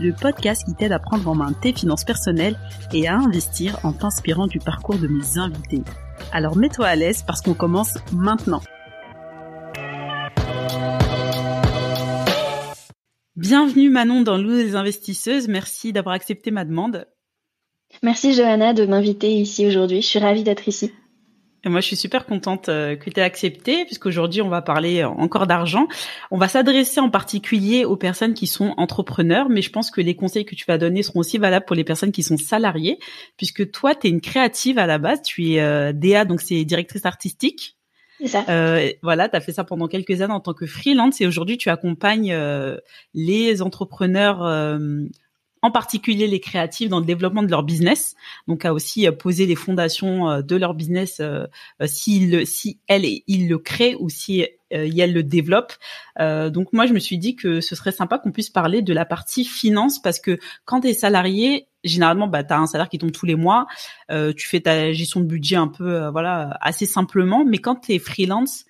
le podcast qui t'aide à prendre en main tes finances personnelles et à investir en t'inspirant du parcours de mes invités. Alors mets-toi à l'aise parce qu'on commence maintenant. Bienvenue Manon dans Nous, les investisseuses, merci d'avoir accepté ma demande. Merci Johanna de m'inviter ici aujourd'hui, je suis ravie d'être ici. Et moi, je suis super contente euh, que tu aies accepté, puisqu'aujourd'hui, on va parler euh, encore d'argent. On va s'adresser en particulier aux personnes qui sont entrepreneurs, mais je pense que les conseils que tu vas donner seront aussi valables pour les personnes qui sont salariées, puisque toi, tu es une créative à la base, tu es euh, DA, donc c'est directrice artistique. Ça. Euh, voilà, tu as fait ça pendant quelques années en tant que freelance et aujourd'hui, tu accompagnes les entrepreneurs en particulier les créatifs dans le développement de leur business, donc à aussi euh, poser les fondations euh, de leur business euh, s'ils, si elle et il le créent ou si elle le développe. donc moi je me suis dit que ce serait sympa qu'on puisse parler de la partie finance parce que quand tu es salarié, généralement bah tu as un salaire qui tombe tous les mois, tu fais ta gestion de budget un peu voilà assez simplement, mais quand tu es freelance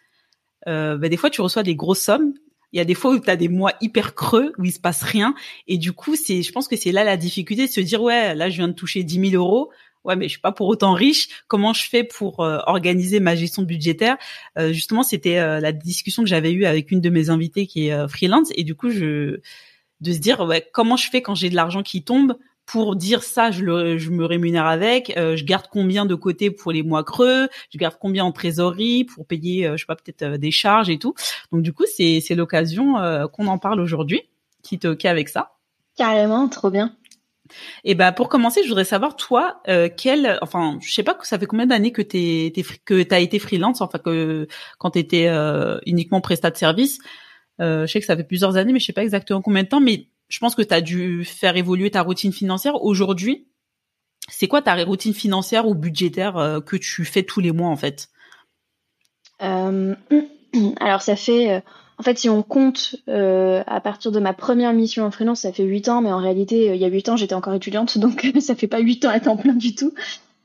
bah, des fois tu reçois des grosses sommes il y a des fois où tu as des mois hyper creux où il se passe rien. Et du coup c'est je pense que c'est là la difficulté de se dire ouais là je viens de toucher 10 000 euros. Ouais mais je suis pas pour autant riche. Comment je fais pour euh, organiser ma gestion budgétaire? Euh, justement c'était euh, la discussion que j'avais eue avec une de mes invitées qui est freelance. Et du coup je de se dire ouais comment je fais quand j'ai de l'argent qui tombe pour dire ça, je, le, je me rémunère avec, euh, je garde combien de côté pour les mois creux, je garde combien en trésorerie pour payer, euh, je sais pas, peut-être euh, des charges et tout. Donc du coup, c'est c'est l'occasion qu'on en parle aujourd'hui. Qui t'es ok avec ça? Carrément, trop bien. Et ben pour commencer, je voudrais savoir toi, quel, enfin, je sais pas que ça fait combien d'années que t'es, t'es que t'as été freelance, enfin que quand t'étais uniquement prestat de service? je sais que ça fait plusieurs années, mais je sais pas exactement combien de temps. Mais je pense que tu as dû faire évoluer ta routine financière. Aujourd'hui, c'est quoi ta routine financière ou budgétaire euh, que tu fais tous les mois en fait? Euh, Alors ça fait, euh, en fait si on compte à partir de ma première mission en freelance, ça fait 8 ans, mais en réalité il y a 8 ans j'étais encore étudiante, donc ça fait pas 8 ans à temps plein du tout.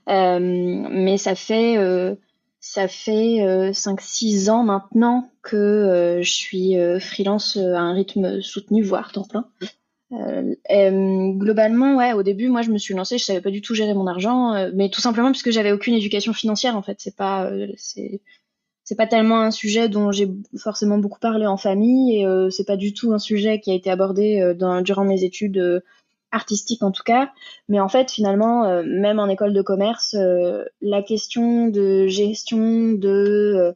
mais ça fait ça fait 5-6 ans maintenant que je suis freelance à un rythme soutenu, voire temps plein. Euh, globalement, ouais, au début, moi, je me suis lancée, je savais pas du tout gérer mon argent, euh, mais tout simplement parce que j'avais aucune éducation financière, en fait. C'est pas, euh, c'est, pas tellement un sujet dont j'ai forcément beaucoup parlé en famille, et euh, c'est pas du tout un sujet qui a été abordé durant mes études artistiques, en tout cas. Mais en fait, finalement, même en école de commerce, la question de gestion de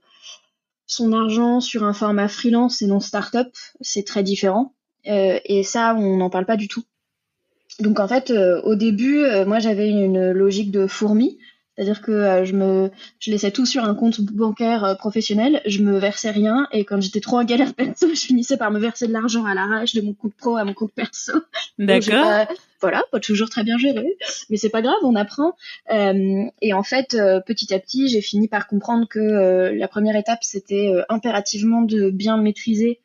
son argent sur un format freelance et non start-up, c'est très différent. Euh, et ça, on n'en parle pas du tout. Donc en fait, euh, au début, euh, moi j'avais une logique de fourmi, c'est-à-dire que je me, je laissais tout sur un compte bancaire professionnel, je me versais rien, et quand j'étais trop en galère perso, je finissais par me verser de l'argent à l'arrache de mon compte pro à mon compte perso. D'accord. voilà, pas toujours très bien géré, mais c'est pas grave, on apprend. et en fait, petit à petit, j'ai fini par comprendre que la première étape, c'était impérativement de bien maîtriser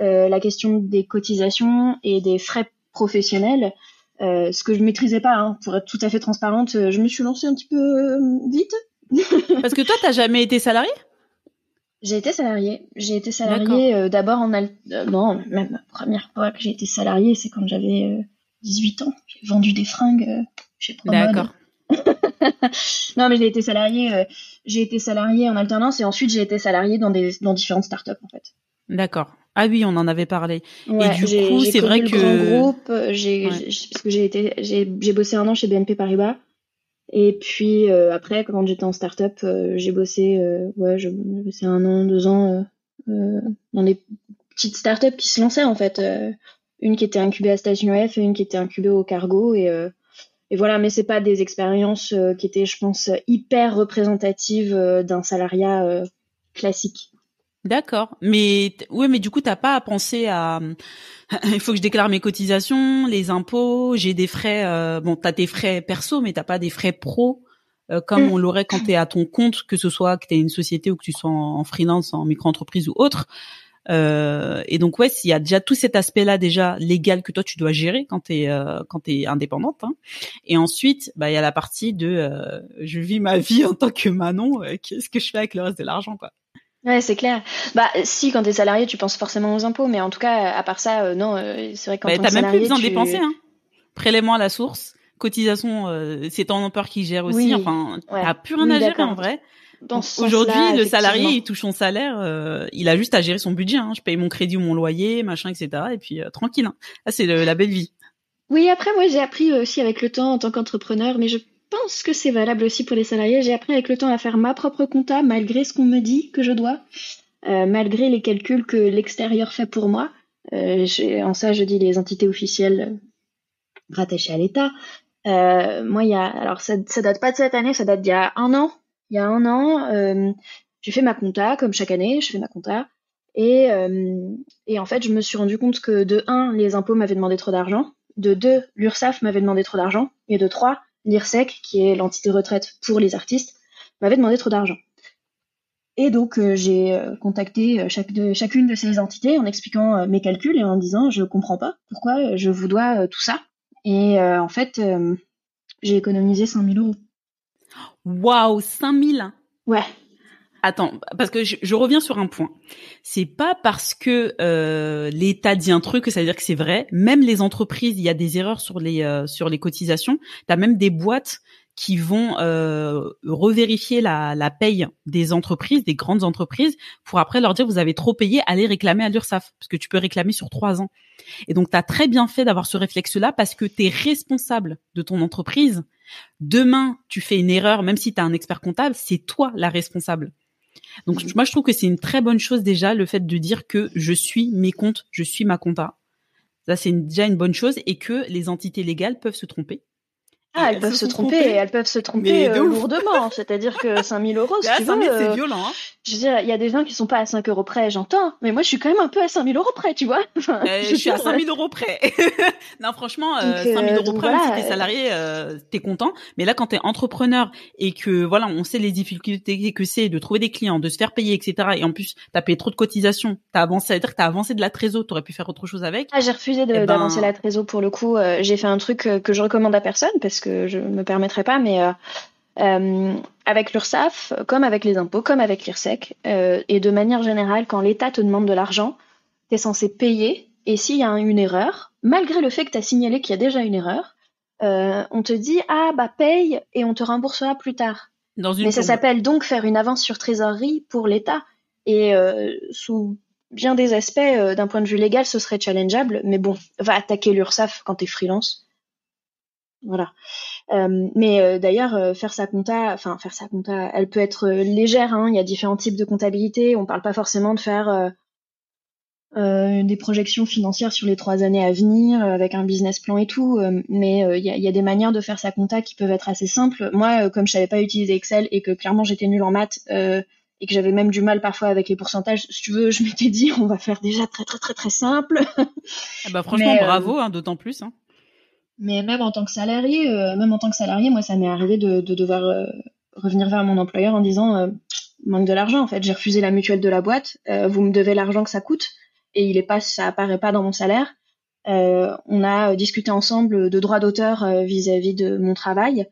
euh, la question des cotisations et des frais professionnels, euh, ce que je maîtrisais pas. Hein, pour être tout à fait transparente, euh, je me suis lancée un petit peu vite. Parce que toi, t'as jamais été salarié J'ai été salarié. J'ai été salarié d'abord en al non, même la première fois que j'ai été salarié, c'est quand j'avais 18 ans. J'ai vendu des fringues chez D'accord. non, mais j'ai été salarié. j'ai été salarié en alternance et ensuite j'ai été salarié dans des dans différentes startups en fait. D'accord. Ah oui, on en avait parlé. et du coup, c'est vrai que grand groupe, j'ai parce que j'ai été j'ai bossé un an chez BNP Paribas. Et puis euh, après, quand j'étais en start-up, euh, j'ai bossé euh, ouais, bossé un an, deux ans dans des petites start-up qui se lançaient en fait. une qui était incubée à Station F et une qui était incubée au Cargo et et voilà, mais c'est pas des expériences qui étaient, je pense, hyper représentatives d'un salariat classique. D'accord. Mais ouais, mais du coup, t'as pas à penser à. Il faut que je déclare mes cotisations, les impôts. J'ai des frais. Euh... Bon, t'as tes frais perso, mais t'as pas des frais pro euh, comme mm. on l'aurait quand t'es à ton compte, que ce soit que t'aies une société ou que tu sois en, freelance, en micro-entreprise ou autre. Euh, et donc ouais, s'il y a déjà tout cet aspect-là déjà légal que toi tu dois gérer quand t'es euh, quand t'es indépendante. Hein. Et ensuite, bah il y a la partie de euh, je vis ma vie en tant que Manon. Qu'est-ce que je fais avec le reste de l'argent quoi Ouais, c'est clair. Bah, si, quand t'es salarié, tu penses forcément aux impôts, mais en tout cas, à part ça, euh, non, euh, c'est vrai que quand bah, t'as même plus besoin de dépenser, hein. Prélèvement à la source, cotisation, euh, c'est ton employeur qui gère aussi. Enfin, t'as plus rien à gérer en vrai. Aujourd'hui, le salarié, il touche son salaire, il a juste à gérer son budget. Hein. Je paye mon crédit ou mon loyer, machin, etc. Et puis tranquille. Hein. Là, c'est la belle vie. Oui, après, moi, j'ai appris aussi avec le temps en tant qu'entrepreneur, mais je pense que c'est valable aussi pour les salariés. J'ai appris avec le temps à faire ma propre compta malgré ce qu'on me dit que je dois, euh, malgré les calculs que l'extérieur fait pour moi. Euh, en ça, je dis les entités officielles rattachées à l'État. Euh, moi, il y a, alors ça, ça date pas de cette année, ça date d'il y a un an. Il y a un an, j'ai fait ma compta comme chaque année, je fais ma compta. Et, et en fait, je me suis rendu compte que de un, les impôts m'avaient demandé trop d'argent. De deux, l'URSSAF m'avait demandé trop d'argent. Et de trois, l'IRSEC, qui est l'entité retraite pour les artistes, m'avait demandé trop d'argent. Et donc euh, j'ai euh, contacté euh, chaque de, chacune de ces entités en expliquant mes calculs et en disant je comprends pas pourquoi je vous dois tout ça. Et en fait, j'ai économisé 5000 euros. Waouh, 5000 Ouais, Attends, parce que je, reviens sur un point. C'est pas parce que euh, l'État dit un truc que ça veut dire que c'est vrai. Même les entreprises, il y a des erreurs sur les euh, sur les cotisations. T'as même des boîtes qui vont euh, revérifier la, la paye des entreprises, des grandes entreprises, pour après leur dire vous avez trop payé, allez réclamer à l'URSSAF, parce que tu peux réclamer sur trois ans. Et donc tu as très bien fait d'avoir ce réflexe-là parce que tu es responsable de ton entreprise. Demain, tu fais une erreur, même si tu as un expert comptable, c'est toi la responsable. Donc moi je trouve que c'est une très bonne chose déjà le fait de dire que je suis mes comptes, je suis ma compta. Ça c'est déjà une bonne chose et que les entités légales peuvent se tromper ah, elles, peuvent se, tromper, elles peuvent se tromper euh, lourdement. C'est-à-dire que 5000 euros, si tu veux, c'est euh, violent. Hein. Je veux dire, il y a des gens qui sont pas à 5 euros près, j'entends. Mais moi, je suis quand même un peu à 5000 euros près, tu vois. Euh, je, suis à 5000 euros près. non, franchement, euh, 5000 euros près, si t'es salarié, t'es content. Mais là, quand t'es entrepreneur et que, voilà, on sait les difficultés que c'est de trouver des clients, de se faire payer, etc. Et en plus, t'as payé trop de cotisations, t'as avancé, c'est-à-dire que t'as avancé de la trésor, t'aurais pu faire autre chose avec. Ah, j'ai refusé eh ben d'avancer la trésor pour le coup. j'ai fait un truc que je recommande à personne parce que je me permets pas, mais euh, euh, avec l'URSSAF, comme avec les impôts, comme avec l'IRSEC, euh, et de manière générale, quand l'État te demande de l'argent, tu es censé payer, et s'il y a une erreur, malgré le fait que tu as signalé qu'il y a déjà une erreur, on te dit ah bah paye et on te remboursera plus tard. Dans une Mais ça s'appelle donc faire une avance sur trésorerie pour l'État. Et sous bien des aspects, d'un point de vue légal, ce serait challengeable. Mais bon, va attaquer l'URSSAF quand tu es freelance. Voilà. Euh, mais euh, d'ailleurs, euh, faire sa compta, enfin faire sa compta, elle peut être légère. Hein. Il y a différents types de comptabilité. On parle pas forcément de faire des projections financières sur les trois années à venir avec un business plan et tout. mais il y a, y, a, des manières de faire sa compta qui peuvent être assez simples. Moi, comme je savais pas utiliser Excel et que clairement j'étais nulle en maths et que j'avais même du mal parfois avec les pourcentages, si tu veux, je m'étais dit on va faire déjà très très très très simple. Ah bah franchement, bravo, hein, d'autant plus. Hein. Mais même en tant que salarié, euh, même en tant que salarié, moi, ça m'est arrivé de, de devoir euh, revenir vers mon employeur en disant euh, manque de l'argent. En fait, j'ai refusé la mutuelle de la boîte. vous me devez l'argent que ça coûte et il est pas, ça apparaît pas dans mon salaire. on a discuté ensemble de droits d'auteur vis-à-vis de mon travail,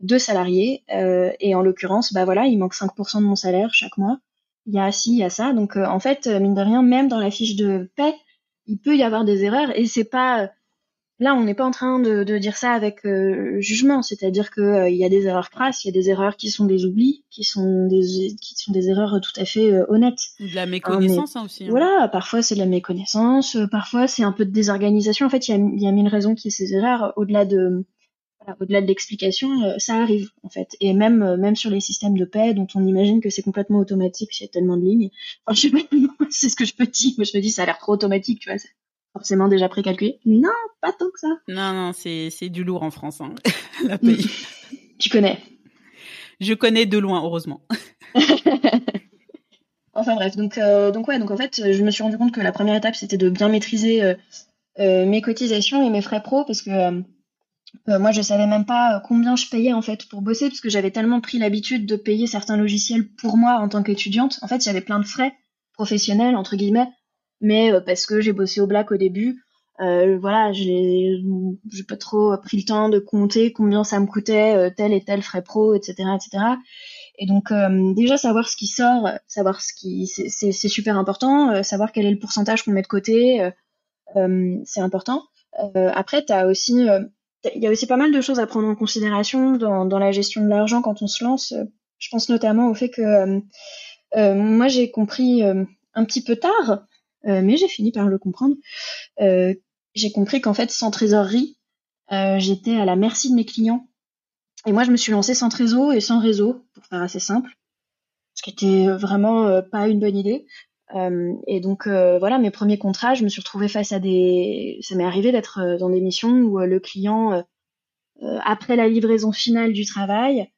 de salariés et en l'occurrence, bah voilà, il manque 5% de mon salaire chaque mois. Il y a ci, il y a ça. Donc en fait, mine de rien, même dans la fiche de paie, il peut y avoir des erreurs et c'est pas Là, on n'est pas en train de, dire ça avec euh, jugement, c'est-à-dire qu'il euh, y a des erreurs crasses, il y a des erreurs qui sont des oublis, qui sont des, qui sont des erreurs tout à fait euh, honnêtes. De la méconnaissance hein, aussi. Hein. Voilà, parfois c'est de la méconnaissance, parfois c'est un peu de désorganisation. En fait, il y a, y a mille raisons qui ces erreurs, au-delà de au-delà de l'explication, ça arrive en fait. Et même même sur les systèmes de paix, dont on imagine que c'est complètement automatique, il y a tellement de lignes. Enfin, je sais pas, c'est ce que je peux dire. Moi, je me dis, ça a l'air trop automatique, tu vois forcément déjà précalculé Non, pas tant que ça. Non, non, c'est, c'est du lourd en France, hein, la pays. tu connais Je connais de loin, heureusement. en enfin bref, donc, donc ouais, donc en fait, je me suis rendu compte que la première étape, c'était de bien maîtriser mes cotisations et mes frais pro, parce que moi, je savais même pas combien je payais en fait pour bosser, parce que j'avais tellement pris l'habitude de payer certains logiciels pour moi en tant qu'étudiante. En fait, j'avais plein de frais professionnels entre guillemets, mais parce que j'ai bossé au black au début, euh, voilà, j'ai pas trop pris le temps de compter combien ça me coûtait euh, tel et tel frais pro, etc., etc. Et donc euh, déjà savoir ce qui sort, savoir ce qui c'est super important, euh, savoir quel est le pourcentage qu'on met de côté, c'est important. après, t'as aussi il y a aussi pas mal de choses à prendre en considération dans, dans la gestion de l'argent quand on se lance. Je pense notamment au fait que moi j'ai compris un petit peu tard, mais j'ai fini par le comprendre, euh, j'ai compris qu'en fait, sans trésorerie, euh, j'étais à la merci de mes clients. Et moi, je me suis lancée sans trésor et sans réseau, pour faire assez simple, ce qui était vraiment euh, pas une bonne idée. Euh, et donc voilà, mes premiers contrats, je me suis retrouvée face à des. Ça m'est arrivé d'être dans des missions où le client, après la livraison finale du travail,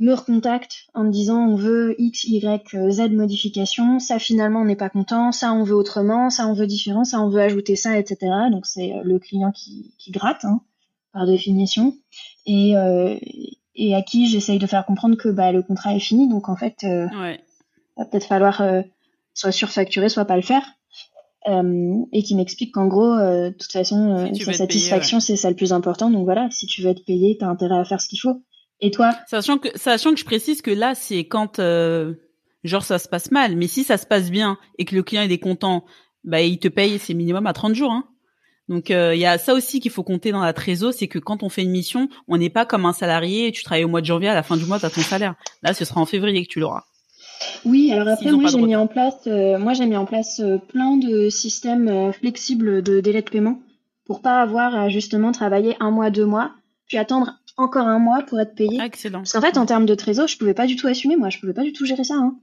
me recontacte en me disant on veut X, Y, Z modifications, ça finalement on n'est pas content, ça on veut autrement, ça on veut différent, ça on veut ajouter ça, etc. Donc c'est euh, le client qui, qui gratte, hein, par définition, et, euh, et à qui j'essaye de faire comprendre que bah, le contrat est fini, donc en fait, euh, ouais. va peut-être falloir euh, soit surfacturer, soit pas le faire. Et qui m'explique qu'en gros, de toute façon, sa satisfaction, c'est ça le plus important. Donc voilà, si tu veux être payé, t'as intérêt à faire ce qu'il faut. Et toi Sachant que, sachant que je précise que là, c'est quand, euh, genre, ça se passe mal. Mais si ça se passe bien et que le client est content, bah, il te paye, c'est minimum à 30 jours. Hein. Donc, il euh, y a ça aussi qu'il faut compter dans la trésor, c'est que quand on fait une mission, on n'est pas comme un salarié, et tu travailles au mois de janvier, à la fin du mois, tu as ton salaire. Là, ce sera en février que tu l'auras. Oui, alors après, moi, j'ai mis en place, euh, moi, j'ai mis en place plein de systèmes flexibles de délai de paiement pour pas avoir à justement travailler un mois, deux mois, puis attendre encore un mois pour être payé. Excellent. Parce qu'en fait, en termes de trésor, je pouvais pas du tout assumer, moi, je pouvais pas du tout gérer ça. Hein.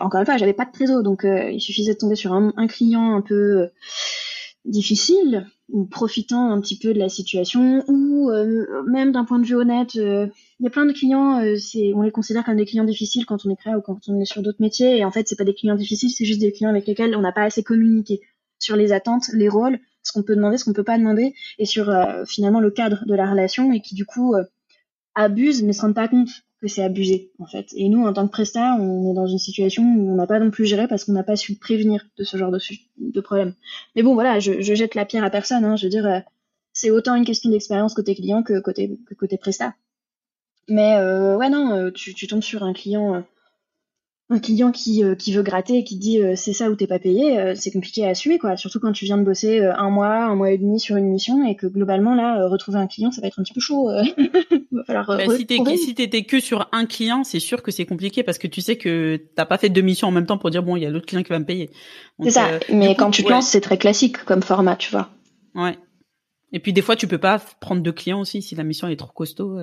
Encore une fois, j'avais pas de trésor, donc euh, il suffisait de tomber sur un, client un peu euh, difficile ou profitant un petit peu de la situation, ou euh, même d'un point de vue honnête, il y a plein de clients, c'est, on les considère comme des clients difficiles quand on est créé ou quand on est sur d'autres métiers, et en fait, c'est pas des clients difficiles, c'est juste des clients avec lesquels on n'a pas assez communiqué sur les attentes, les rôles, ce qu'on peut demander, ce qu'on peut pas demander, et sur finalement le cadre de la relation, et qui du coup abusent mais se rendent pas compte que c'est abusé en fait. Et nous, en tant que prestat, on est dans une situation où on n'a pas non plus géré parce qu'on n'a pas su prévenir de ce genre de, de problème. Mais bon, voilà, je, je jette la pierre à personne. Hein, je veux dire, euh, c'est autant une question d'expérience côté client que côté que côté prestat. Mais euh, ouais, non, euh, tu, tu tombes sur un client un client qui, euh, qui veut gratter et qui dit euh, c'est ça ou t'es pas payé, euh, c'est compliqué à assumer quoi. Surtout quand tu viens de bosser un mois, un mois et demi sur une mission et que globalement là retrouver un client ça va être un petit peu chaud. va falloir. Bah, si t'étais que sur un client, c'est sûr que c'est compliqué parce que tu sais que t'as pas fait deux missions en même temps pour dire bon il y a l'autre client qui va me payer. C'est ça. Mais quand tu te lances c'est très classique comme format tu vois. Ouais. Et puis des fois tu peux pas prendre deux clients aussi si la mission est trop costaud.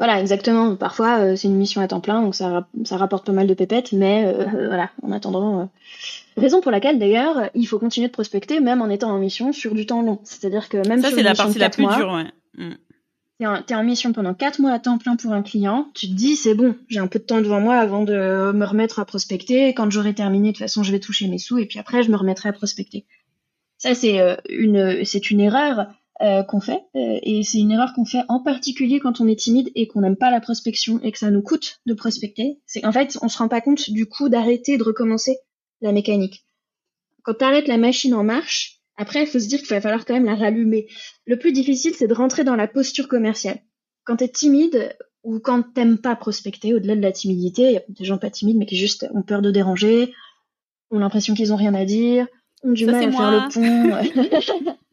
Voilà, exactement. Parfois, euh, c'est une mission à temps plein, donc ça, ça rapporte pas mal de pépettes, mais euh, voilà, en attendant. Euh, raison pour laquelle, d'ailleurs, il faut continuer de prospecter, même en étant en mission sur du temps long. C'est-à-dire que même ça, c'est la partie la plus dure, ouais. Mm. T'es en, mission pendant quatre mois à temps plein pour un client, tu te dis c'est bon, j'ai un peu de temps devant moi avant de me remettre à prospecter. Quand j'aurai terminé, de toute façon, je vais toucher mes sous et puis après, je me remettrai à prospecter. Ça, c'est une, c'est une erreur euh, qu'on fait. Euh, et c'est une erreur qu'on fait en particulier quand on est timide et qu'on n'aime pas la prospection et que ça nous coûte de prospecter. C'est en fait, on se rend pas compte du coup d'arrêter de recommencer la mécanique. Quand tu arrêtes la machine en marche, après, il faut se dire qu'il va falloir quand même la rallumer. Le plus difficile, c'est de rentrer dans la posture commerciale. Quand tu es timide ou quand t'aimes pas prospecter, au-delà de la timidité, il y a des gens pas timides mais qui juste ont peur de déranger, ont l'impression qu'ils ont rien à dire, ont du mal à faire le pont.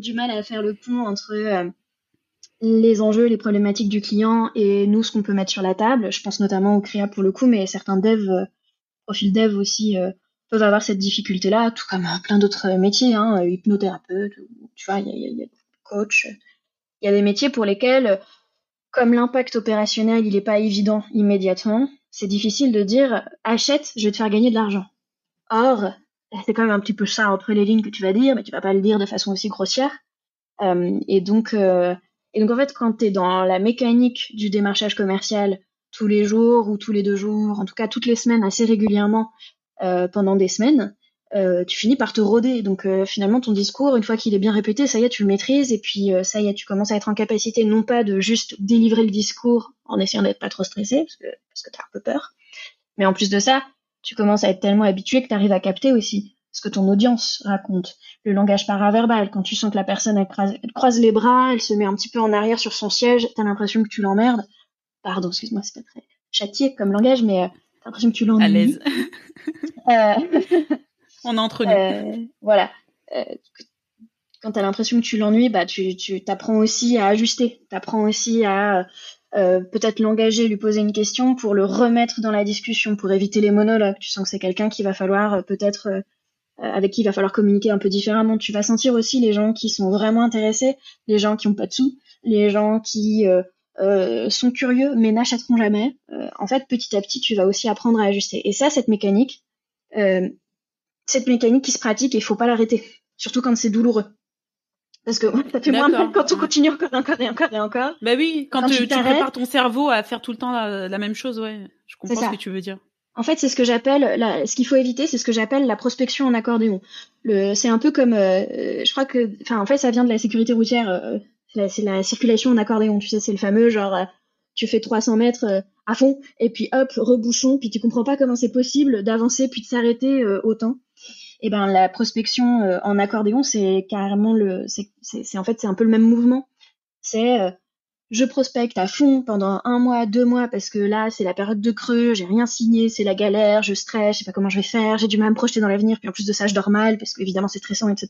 du mal à faire le pont entre euh, les enjeux, les problématiques du client et nous, ce qu'on peut mettre sur la table. Je pense notamment au créa pour le coup, mais certains devs, euh, profils dev aussi, euh, peuvent avoir cette difficulté-là, tout comme plein d'autres métiers, hein, hypnothérapeute, tu vois, il y a, y a, coach. Il y a des métiers pour lesquels, comme l'impact opérationnel, il n'est pas évident immédiatement, c'est difficile de dire achète, je vais te faire gagner de l'argent. Or, c'est quand même un petit peu ça entre les lignes que tu vas dire, mais tu vas pas le dire de façon aussi grossière. Euh, et donc, euh, et donc en fait, quand tu es dans la mécanique du démarchage commercial tous les jours ou tous les deux jours, en tout cas toutes les semaines assez régulièrement pendant des semaines, euh, tu finis par te roder. Donc euh, finalement, ton discours, une fois qu'il est bien répété, ça y est, tu le maîtrises, et puis euh, ça y est, tu commences à être en capacité non pas de juste délivrer le discours en essayant d'être pas trop stressé, parce que, parce que tu as un peu peur, mais en plus de ça, tu commences à être tellement habitué que tu arrives à capter aussi ce que ton audience raconte. Le langage paraverbal, quand tu sens que la personne elle croise, les bras, elle se met un petit peu en arrière sur son siège, t'as l'impression que tu l'emmerdes. Pardon, excuse-moi, c'est pas très châtié comme langage, mais t'as l'impression que tu l'ennuies. À l'aise. On est entre nous. Euh, voilà. Euh, quand tu as l'impression que tu l'ennuies, bah, tu, tu t'apprends aussi à ajuster. Tu apprends aussi à euh, peut-être l'engager, lui poser une question pour le remettre dans la discussion, pour éviter les monologues. Tu sens que c'est quelqu'un qui va falloir peut-être avec qui il va falloir communiquer un peu différemment. Tu vas sentir aussi les gens qui sont vraiment intéressés, les gens qui ont pas de sous, les gens qui sont curieux mais n'achèteront jamais. en fait, petit à petit, tu vas aussi apprendre à ajuster. Et ça, cette mécanique, cette mécanique qui se pratique il faut pas l'arrêter, surtout quand c'est douloureux. Parce que ça fait moins mal quand on continue encore et encore et encore et encore. Bah oui, quand, tu, prépares ton cerveau à faire tout le temps la, même chose, ouais. Je comprends ce que tu veux dire. En fait, c'est ce que j'appelle, ce qu'il faut éviter, c'est ce que j'appelle la prospection en accordéon. Le, c'est un peu comme, euh, je crois que, enfin, en fait, ça vient de la sécurité routière. Euh, c'est la circulation en accordéon. Tu sais, c'est le fameux genre, euh, tu fais 300 mètres à fond, et puis hop, rebouchon, puis tu comprends pas comment c'est possible d'avancer puis de s'arrêter autant et eh ben la prospection euh, en accordéon c'est carrément le c'est en fait c'est un peu le même mouvement. C'est euh, je prospecte à fond pendant un mois deux mois parce que là c'est la période de creux j'ai rien signé c'est la galère je stresse je sais pas comment je vais faire j'ai du mal à me projeter dans l'avenir puis en plus de ça je dors mal parce que évidemment c'est stressant etc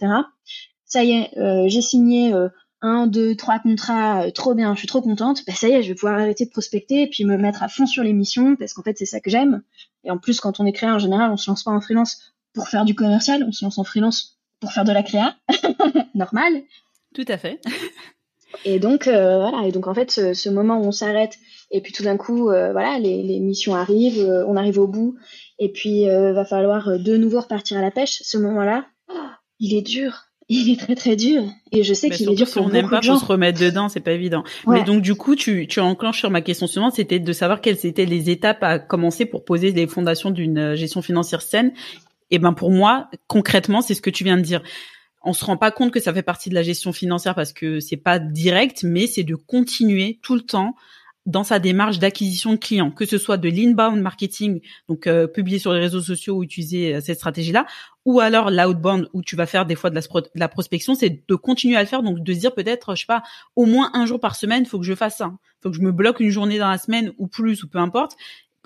ça y est euh, j'ai signé un, deux, trois contrats, trop bien, je suis trop contente, bah ça y est, je vais pouvoir arrêter de prospecter et puis me mettre à fond sur l'émission parce qu'en fait c'est ça que j'aime. Et en plus quand on est créé en général, on se lance pas en freelance pour faire du commercial, on se lance en freelance pour faire de la créa, normal. Tout à fait. et donc euh, voilà, et donc en fait ce, moment où on s'arrête et puis tout d'un coup euh, voilà les, missions arrivent, euh, on arrive au bout et puis va falloir de nouveau repartir à la pêche. Ce moment-là, il est dur. Il est très très dur et je sais qu'il est dur si on n'aime pas, faut se remettre dedans, c'est pas évident. Mais donc du coup, tu tu enclenches sur ma question suivante, c'était de savoir quelles étaient les étapes à commencer pour poser les fondations d'une gestion financière saine et ben pour moi, concrètement, c'est ce que tu viens de dire. On se rend pas compte que ça fait partie de la gestion financière parce que c'est pas direct, mais c'est de continuer tout le temps dans sa démarche d'acquisition de clients, que ce soit de l'inbound marketing, donc euh, sur les réseaux sociaux ou utiliser euh, cette stratégie-là, ou alors l'outbound où tu vas faire des fois de la, la prospection, c'est de continuer à le faire, donc de se dire peut-être, je sais pas, au moins un jour par semaine, faut que je fasse ça, faut que je me bloque une journée dans la semaine ou plus ou peu importe,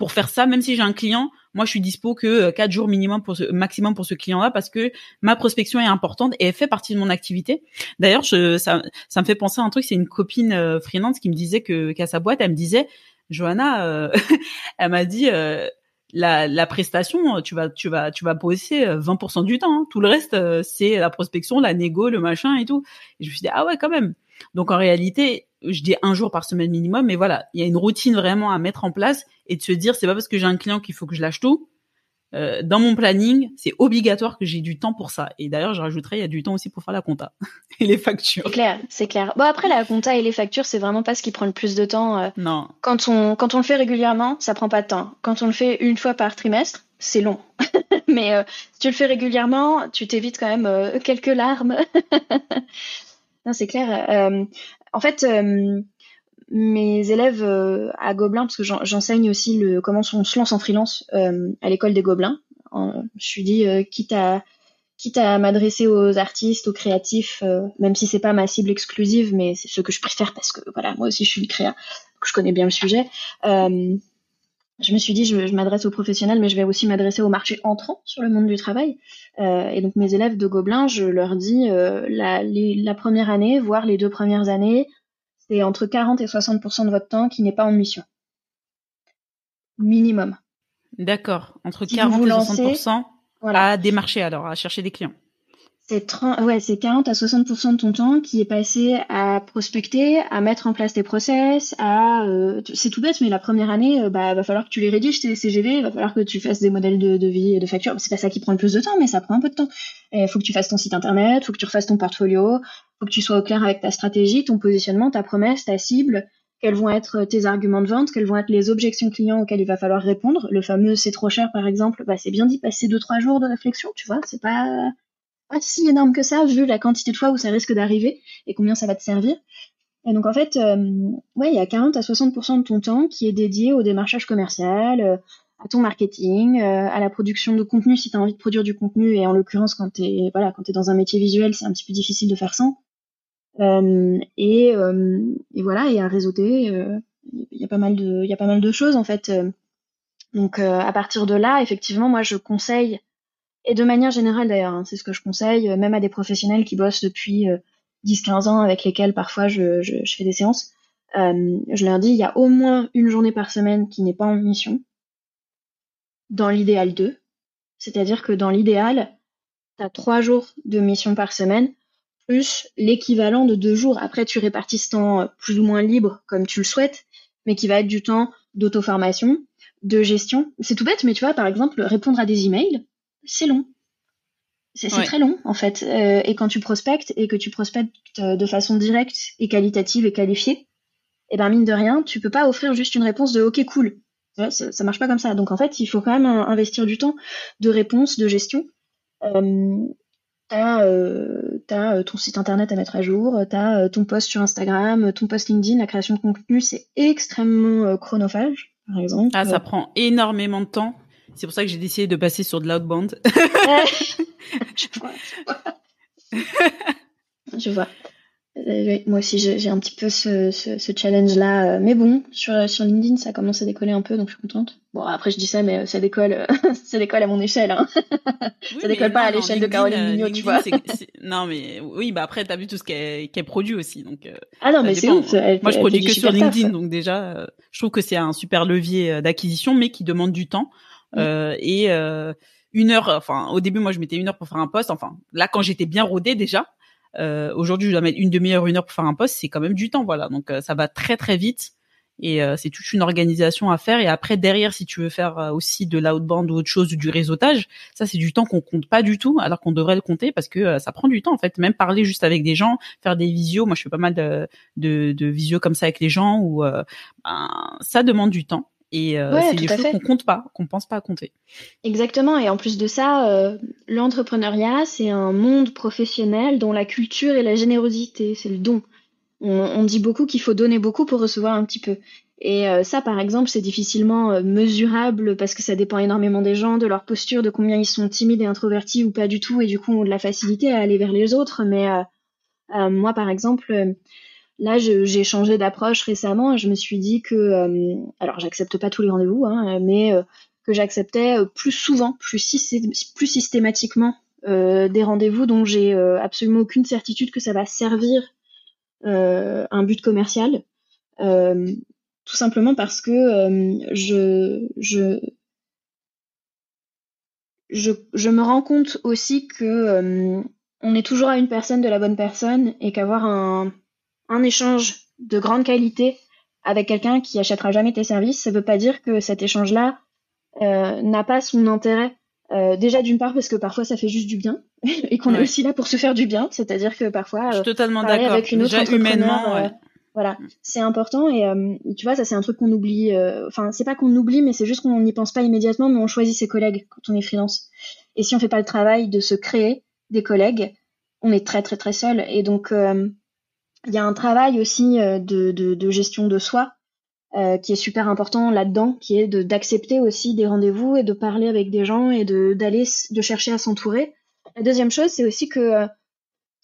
pour faire ça, même si j'ai un client, moi je suis dispo que euh, quatre jours minimum pour ce, maximum pour ce client-là parce que ma prospection est importante et elle fait partie de mon activité. D'ailleurs, ça, ça me fait penser à un truc, c'est une copine euh, freelance qui me disait que qu'à sa boîte, elle me disait, Johanna, euh, elle m'a dit. la, la prestation, tu vas, tu vas, tu vas bosser 20% du temps. Hein. Tout le reste, c'est la prospection, la négo, le machin et tout. Et je me suis dit ah ouais quand même. Donc en réalité, je dis un jour par semaine minimum, mais voilà, il y a une routine vraiment à mettre en place et de se dire c'est pas parce que j'ai un client qu'il faut que je lâche tout. Euh, dans mon planning, c'est obligatoire que j'ai du temps pour ça. Et d'ailleurs, je rajouterais, il y a du temps aussi pour faire la compta et les factures. C'est clair, c'est clair. Bon après, la compta et les factures, c'est vraiment pas ce qui prend le plus de temps. Euh. non. Quand on quand on le fait régulièrement, ça prend pas de temps. Quand on le fait une fois par trimestre, c'est long. Mais euh, si tu le fais régulièrement, tu t'évites quand même quelques larmes. non, c'est clair. En fait mes élèves euh, à Gobelin, parce que j'enseigne aussi le comment on se lance en freelance euh, à l'école des Gobelins. je suis dit euh, quitte à quitte à m'adresser aux artistes, aux créatifs, même si c'est pas ma cible exclusive, mais c'est ce que je préfère parce que voilà, moi aussi je suis une créa, que je connais bien le sujet. Je me suis dit, je, je m'adresse aux professionnels, mais je vais aussi m'adresser au marché entrant sur le monde du travail. et donc mes élèves de Gobelin, je leur dis la, la première année, voire les deux premières années, c'est entre 40 et 60% de votre temps qui n'est pas en mission. Minimum. D'accord. Entre 40 et 60% à démarcher alors, à chercher des clients c'est ouais, c'est 40 à 60% de ton temps qui est passé à prospecter, à mettre en place tes process, à euh, c'est tout bête mais la première année euh, bah va falloir que tu les rédiges tes CGV, va falloir que tu fasses des modèles de, de vie et de facture, c'est pas ça qui prend le plus de temps mais ça prend un peu de temps. Il faut que tu fasses ton site internet, faut que tu refasses ton portfolio, faut que tu sois au clair avec ta stratégie, ton positionnement, ta promesse, ta cible, quels vont être tes arguments de vente, quelles vont être les objections clients auxquelles il va falloir répondre. Le fameux c'est trop cher par exemple, bah, c'est bien d'y passer deux trois jours de réflexion, tu vois, c'est pas pas si énorme que ça vu la quantité de fois où ça risque d'arriver et combien ça va te servir. Et donc en fait, euh, ouais, il y a 40 à 60% de ton temps qui est dédié au démarchage commercial, euh, à ton marketing, euh, à la production de contenu si tu as envie de produire du contenu et en l'occurrence quand tu es voilà, quand es dans un métier visuel, c'est un petit peu difficile de faire sans. Euh, et, et, voilà, et à réseauter, il y a pas mal de il y a pas mal de choses en fait. Donc à partir de là, effectivement, moi je conseille et de manière générale d'ailleurs, hein, c'est ce que je conseille même à des professionnels qui bossent depuis 10-15 ans avec lesquels parfois je, je, je fais des séances. Euh, je leur dis, il y a au moins une journée par semaine qui n'est pas en mission dans l'idéal 2. C'est-à-dire que dans l'idéal, tu as trois jours de mission par semaine, plus l'équivalent de deux jours. Après, tu répartis ce temps euh, plus ou moins libre comme tu le souhaites, mais qui va être du temps d'auto-formation, de gestion. C'est tout bête, mais tu vois, par exemple, répondre à des emails, c'est long. C'est très long, en fait. Euh, et quand tu prospectes et que tu prospectes euh, de façon directe et qualitative et qualifiée, et eh ben mine de rien, tu peux pas offrir juste une réponse de OK, cool ça, ça marche pas comme ça. Donc en fait, il faut quand même investir du temps de réponse, de gestion. Euh, t'as euh, as euh, ton site internet à mettre à jour, t'as euh, ton post sur Instagram, ton post LinkedIn, la création de contenu, c'est extrêmement chronophage, par exemple. Ah, ça prend énormément de temps. C'est pour ça que j'ai décidé de passer sur de l'outbound. je vois. je vois. Euh, moi aussi, j'ai un petit peu ce, ce, challenge-là. Euh, mais bon, sur, sur LinkedIn, ça commence à décoller un peu, donc je suis contente. Bon, après, je dis ça, mais ça décolle, ça décolle à mon échelle. Hein. ça décolle pas à l'échelle de Caroline Mignot, tu vois. Non, mais oui, bah après, t'as vu tout ce qu'elle qu produit aussi. Donc, euh, ah non, mais c'est ouf. Moi, je produis que sur LinkedIn, donc déjà, je trouve que c'est un super levier d'acquisition, mais qui demande du temps. Mm. et une heure, enfin, au début, moi, je mettais une heure pour faire un post. Enfin, là, quand j'étais bien rodée déjà, euh, Aujourd'hui, je dois mettre une demi-heure, une heure pour faire un poste, c'est quand même du temps, voilà. Donc euh, ça va très très vite et euh, c'est toute une organisation à faire. Et après derrière, si tu veux faire euh, aussi de l'outbound ou autre chose, du réseautage, ça c'est du temps qu'on compte pas du tout, alors qu'on devrait le compter parce que ça prend du temps en fait. Même parler juste avec des gens, faire des visios. Moi, je fais pas mal de de, visios comme ça avec les gens où ben, ça demande du temps. Et euh, c'est des choses qu'on compte pas, qu'on pense pas à compter. Exactement. Et en plus de ça, euh, l'entrepreneuriat, c'est un monde professionnel dont la culture et la générosité, c'est le don. On, dit beaucoup qu'il faut donner beaucoup pour recevoir un petit peu. Et euh, ça, par exemple, c'est difficilement mesurable parce que ça dépend énormément des gens, de leur posture, de combien ils sont timides et introvertis ou pas du tout, et du coup ont de la facilité à aller vers les autres. Mais moi, par exemple Là, j'ai changé d'approche récemment et je me suis dit que, euh, alors j'accepte pas tous les rendez-vous, hein, mais euh, que j'acceptais euh, plus souvent, plus, systématiquement des rendez-vous dont j'ai absolument aucune certitude que ça va servir un but commercial. tout simplement parce que je, je, je, je, me rends compte aussi que on est toujours à une personne de la bonne personne et qu'avoir un, un échange de grande qualité avec quelqu'un qui achètera jamais tes services, ça veut pas dire que cet échange-là euh, n'a pas son intérêt. Euh, déjà d'une part parce que parfois ça fait juste du bien et qu'on est aussi là pour se faire du bien, c'est-à-dire que parfois Je suis euh, totalement. Avec une autre déjà humainement, voilà, mm. c'est important et tu vois ça c'est un truc qu'on oublie. Enfin c'est pas qu'on oublie mais c'est juste qu'on n'y pense pas immédiatement mais on choisit ses collègues quand on est freelance. Et si on fait pas le travail de se créer des collègues, on est très très très seul et donc il y a un travail aussi euh, de, de, de gestion de soi euh, qui est super important là-dedans, qui est d'accepter aussi des rendez-vous et de parler avec des gens et de d'aller de chercher à s'entourer. La deuxième chose, c'est aussi que euh,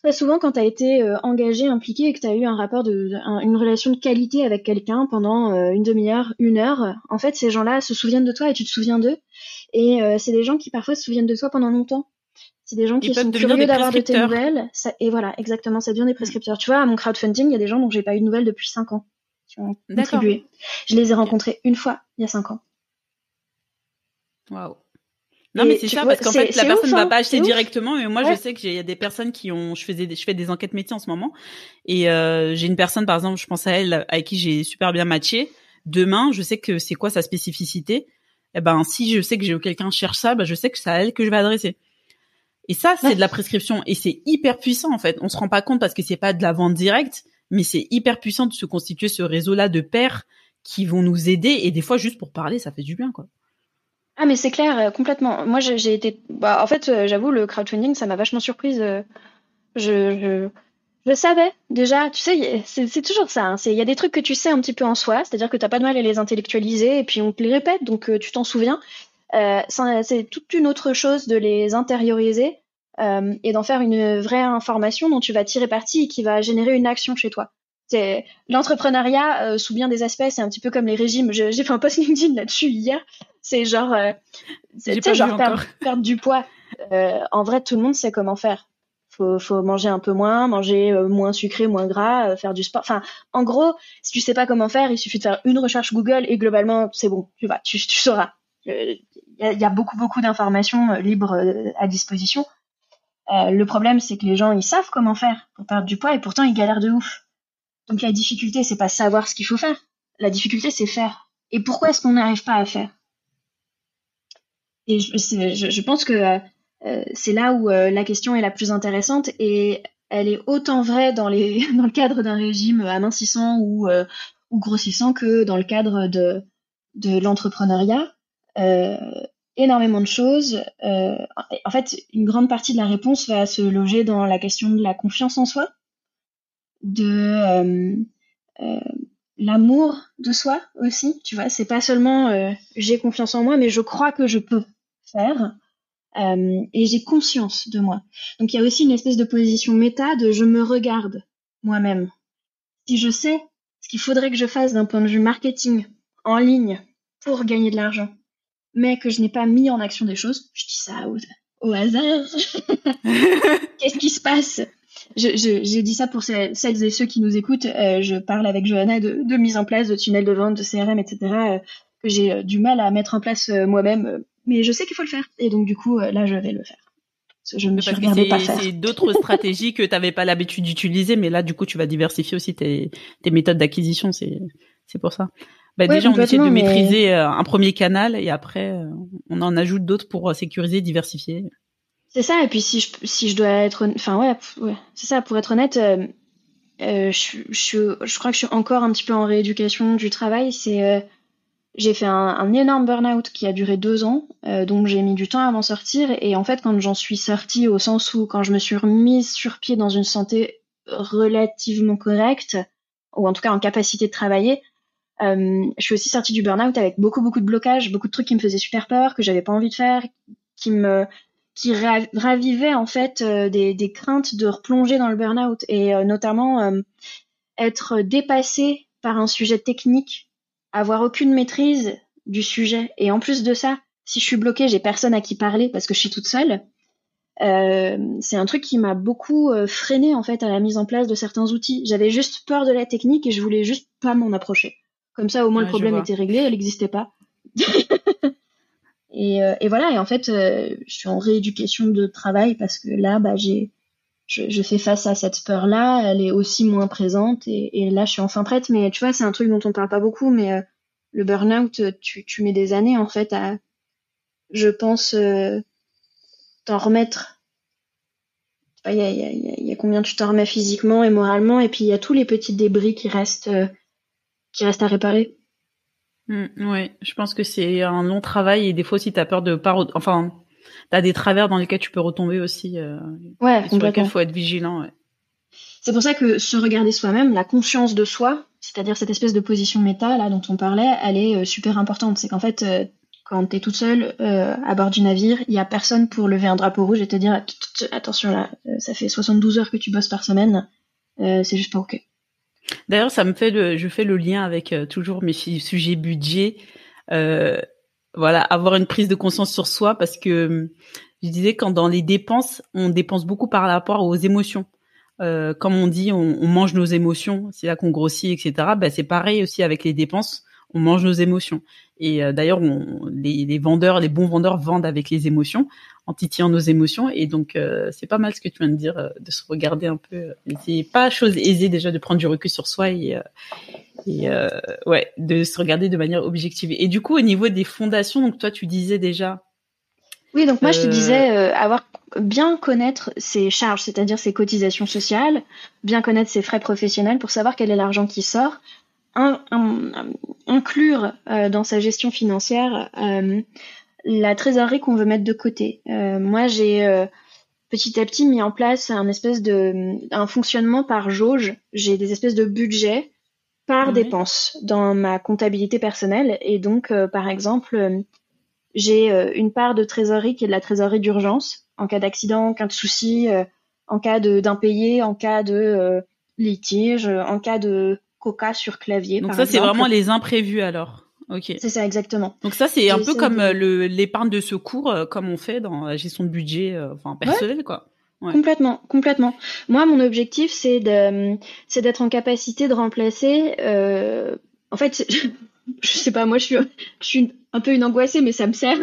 très souvent, quand tu as été engagé, impliqué et que tu as eu un rapport de, une relation de qualité avec quelqu'un pendant une demi-heure, une heure, en fait, ces gens-là se souviennent de toi et tu te souviens d'eux. Et c'est des gens qui parfois se souviennent de toi pendant longtemps. C'est des gens qui sont curieux d'avoir de tes nouvelles. Ça, et voilà, exactement, ça devient des prescripteurs. Tu vois, à mon crowdfunding, il y a des gens dont j'ai pas eu de nouvelles depuis 5 ans qui ont contribué. Je les ai rencontrés une fois il y a 5 ans. Waouh. Non, mais c'est ça, parce qu'en fait, la personne ne va hein, pas acheter directement. Mais moi, je sais qu'il y a des personnes qui ont, je faisais, je fais des enquêtes métiers en ce moment. Et, euh, j'ai une personne, par exemple, je pense à elle, avec qui j'ai super bien matché. Demain, je sais que c'est quoi sa spécificité. Eh ben, si je sais que j'ai quelqu'un cherche ça, ben, je sais que c'est à elle que je vais adresser. Et ça, c'est de la prescription et c'est hyper puissant en fait. On se rend pas compte parce que c'est pas de la vente directe, mais c'est hyper puissant de se constituer ce réseau-là de pairs qui vont nous aider et des fois juste pour parler, ça fait du bien quoi. Ah mais c'est clair, euh, complètement. Moi j'ai été, bah, en fait euh, j'avoue le crowdfunding ça m'a vachement surprise. Euh, je, je, savais déjà, tu sais, c'est toujours ça. Hein. Il y a des trucs que tu sais un petit peu en soi, c'est-à-dire que tu n'as pas de mal à les intellectualiser et puis on te les répète, donc tu t'en souviens. c'est toute une autre chose de les intérioriser et d'en faire une vraie information dont tu vas tirer parti et qui va générer une action chez toi c'est l'entrepreneuriat euh, sous bien des aspects, c'est un petit peu comme les régimes. J'ai fait un post LinkedIn là-dessus hier. C'est genre, euh, genre perdre, du poids. Euh, en vrai, tout le monde sait comment faire. Faut, faut manger un peu moins, manger moins sucré, moins gras, faire du sport. Enfin, en gros, si tu sais pas comment faire, il suffit de faire une recherche Google et globalement, c'est bon. Tu vas, tu, tu sauras. Il y, a beaucoup, beaucoup d'informations libres à disposition. Le problème, c'est que les gens, ils savent comment faire pour perdre du poids et pourtant ils galèrent de ouf. Donc la difficulté, c'est pas savoir ce qu'il faut faire. La difficulté, c'est faire. Et pourquoi est-ce qu'on n'arrive pas à faire? Et je, pense que euh, c'est là où euh, la question est la plus intéressante et elle est autant vraie dans, le cadre d'un régime amincissant ou, euh, grossissant que dans le cadre de l'entrepreneuriat. Énormément de choses. en fait, une grande partie de la réponse va se loger dans la question de la confiance en soi de euh, euh, l'amour de soi aussi, tu vois. C'est pas seulement euh, j'ai confiance en moi, mais je crois que je peux faire. et j'ai conscience de moi. Donc il y a aussi une espèce de position méta de je me regarde moi-même. Si je sais ce qu'il faudrait que je fasse d'un point de vue marketing en ligne pour gagner de l'argent, mais que je n'ai pas mis en action des choses, je dis ça au, au hasard. Qu'est-ce qui se passe? Je, je, dis ça pour celles et ceux qui nous écoutent. Euh, je parle avec Johanna de, de, mise en place de tunnels de vente, de CRM, etc. Euh, que j'ai euh, du mal à mettre en place moi-même, mais je sais qu'il faut le faire. Et donc du coup, là, je vais le faire. Je me suis regardé pas faire. C'est d'autres stratégies que tu n'avais pas l'habitude d'utiliser, mais là, du coup, tu vas diversifier aussi tes, tes méthodes d'acquisition. C'est c'est pour ça. Bah, déjà, on essaie de maîtriser un premier canal et après, on en ajoute d'autres pour sécuriser, diversifier. C'est ça, et puis si je, si je dois être. Enfin, ouais, ouais c'est ça, pour être honnête, euh, euh, je, je, je, crois que je suis encore un petit peu en rééducation du travail. C'est. Euh, j'ai fait un, un énorme burn-out qui a duré deux ans, donc j'ai mis du temps à m'en sortir. Et en fait, quand j'en suis sortie, au sens où quand je me suis remise sur pied dans une santé relativement correcte, ou en tout cas en capacité de travailler, je suis aussi sortie du burn-out avec beaucoup beaucoup de blocages, beaucoup de trucs qui me faisaient super peur, que j'avais pas envie de faire, qui me qui ravivait en fait euh, des, des, craintes de replonger dans le burn-out et euh, notamment euh, être dépassé par un sujet technique, avoir aucune maîtrise du sujet et en plus de ça, si je suis bloquée, j'ai personne à qui parler parce que je suis toute seule. c'est un truc qui m'a beaucoup freiné en fait à la mise en place de certains outils. J'avais juste peur de la technique et je voulais juste pas m'en approcher. Comme ça, au moins le problème était réglé, elle n'existait pas. Et, euh, et, voilà, et en fait, euh, je suis en rééducation de travail parce que là, bah, j'ai, je, je, fais face à cette peur-là, elle est aussi moins présente, et, et, là, je suis enfin prête. Mais tu vois, c'est un truc dont on parle pas beaucoup, mais euh, le burn-out, tu, tu, mets des années, en fait, à, je pense, t'en remettre. Il y a, y, a, y a, combien tu t'en remets physiquement et moralement, et puis il y a tous les petits débris qui restent, qui restent à réparer. Mm, oui, je pense que c'est un long travail et des fois aussi tu as peur de pas enfin tu as des travers dans lesquels tu peux retomber aussi euh, ouais, sur lesquels il faut être vigilant ouais. C'est pour ça que se regarder soi-même, la conscience de soi, c'est-à-dire cette espèce de position méta là dont on parlait, elle est euh, super importante, c'est qu'en fait euh, quand tu es toute seule euh, à bord du navire, il y a personne pour lever un drapeau rouge et te dire attention là, ça fait 72 heures que tu bosses par semaine, c'est juste pas OK. D'ailleurs, ça me fait le, je fais le lien avec euh, toujours mes sujets budget. Euh, voilà, avoir une prise de conscience sur soi parce que hum, je disais quand dans les dépenses, on dépense beaucoup par rapport aux émotions. Euh, comme on dit, on, mange nos émotions, c'est là qu'on grossit, etc. Ben, c'est pareil aussi avec les dépenses, on mange nos émotions. Et d'ailleurs, les, vendeurs, les bons vendeurs vendent avec les émotions en titillant nos émotions. Et donc, euh, c'est pas mal ce que tu viens de dire, euh, de se regarder un peu. C'est pas chose aisée déjà de prendre du recul sur soi et, euh, et ouais, de se regarder de manière objective. Et du coup, au niveau des fondations, donc toi, tu disais déjà Oui, donc moi je te disais avoir bien connaître ses charges, c'est-à-dire ses cotisations sociales, bien connaître ses frais professionnels pour savoir quel est l'argent qui sort, inclure dans sa gestion financière la trésorerie qu'on veut mettre de côté. moi j'ai petit à petit mis en place un espèce de un fonctionnement par jauge. J'ai des espèces de budgets par dépense dans ma comptabilité personnelle et donc euh, par exemple euh, j'ai euh, une part de trésorerie qui est de la trésorerie d'urgence en cas d'accident, en cas de souci, en cas d'impayé, en cas de litige, en cas de coca sur clavier. Donc ça c'est vraiment les imprévus alors. Ok. C'est ça exactement. Donc ça c'est un peu comme euh, le l'épargne de secours, euh, comme on fait dans la gestion de budget, euh, enfin personnel quoi. Complètement, complètement. Moi, mon objectif, c'est de, c'est d'être en capacité de remplacer. en fait, je, sais pas, moi, je suis, je suis un peu une angoissée, mais ça me sert.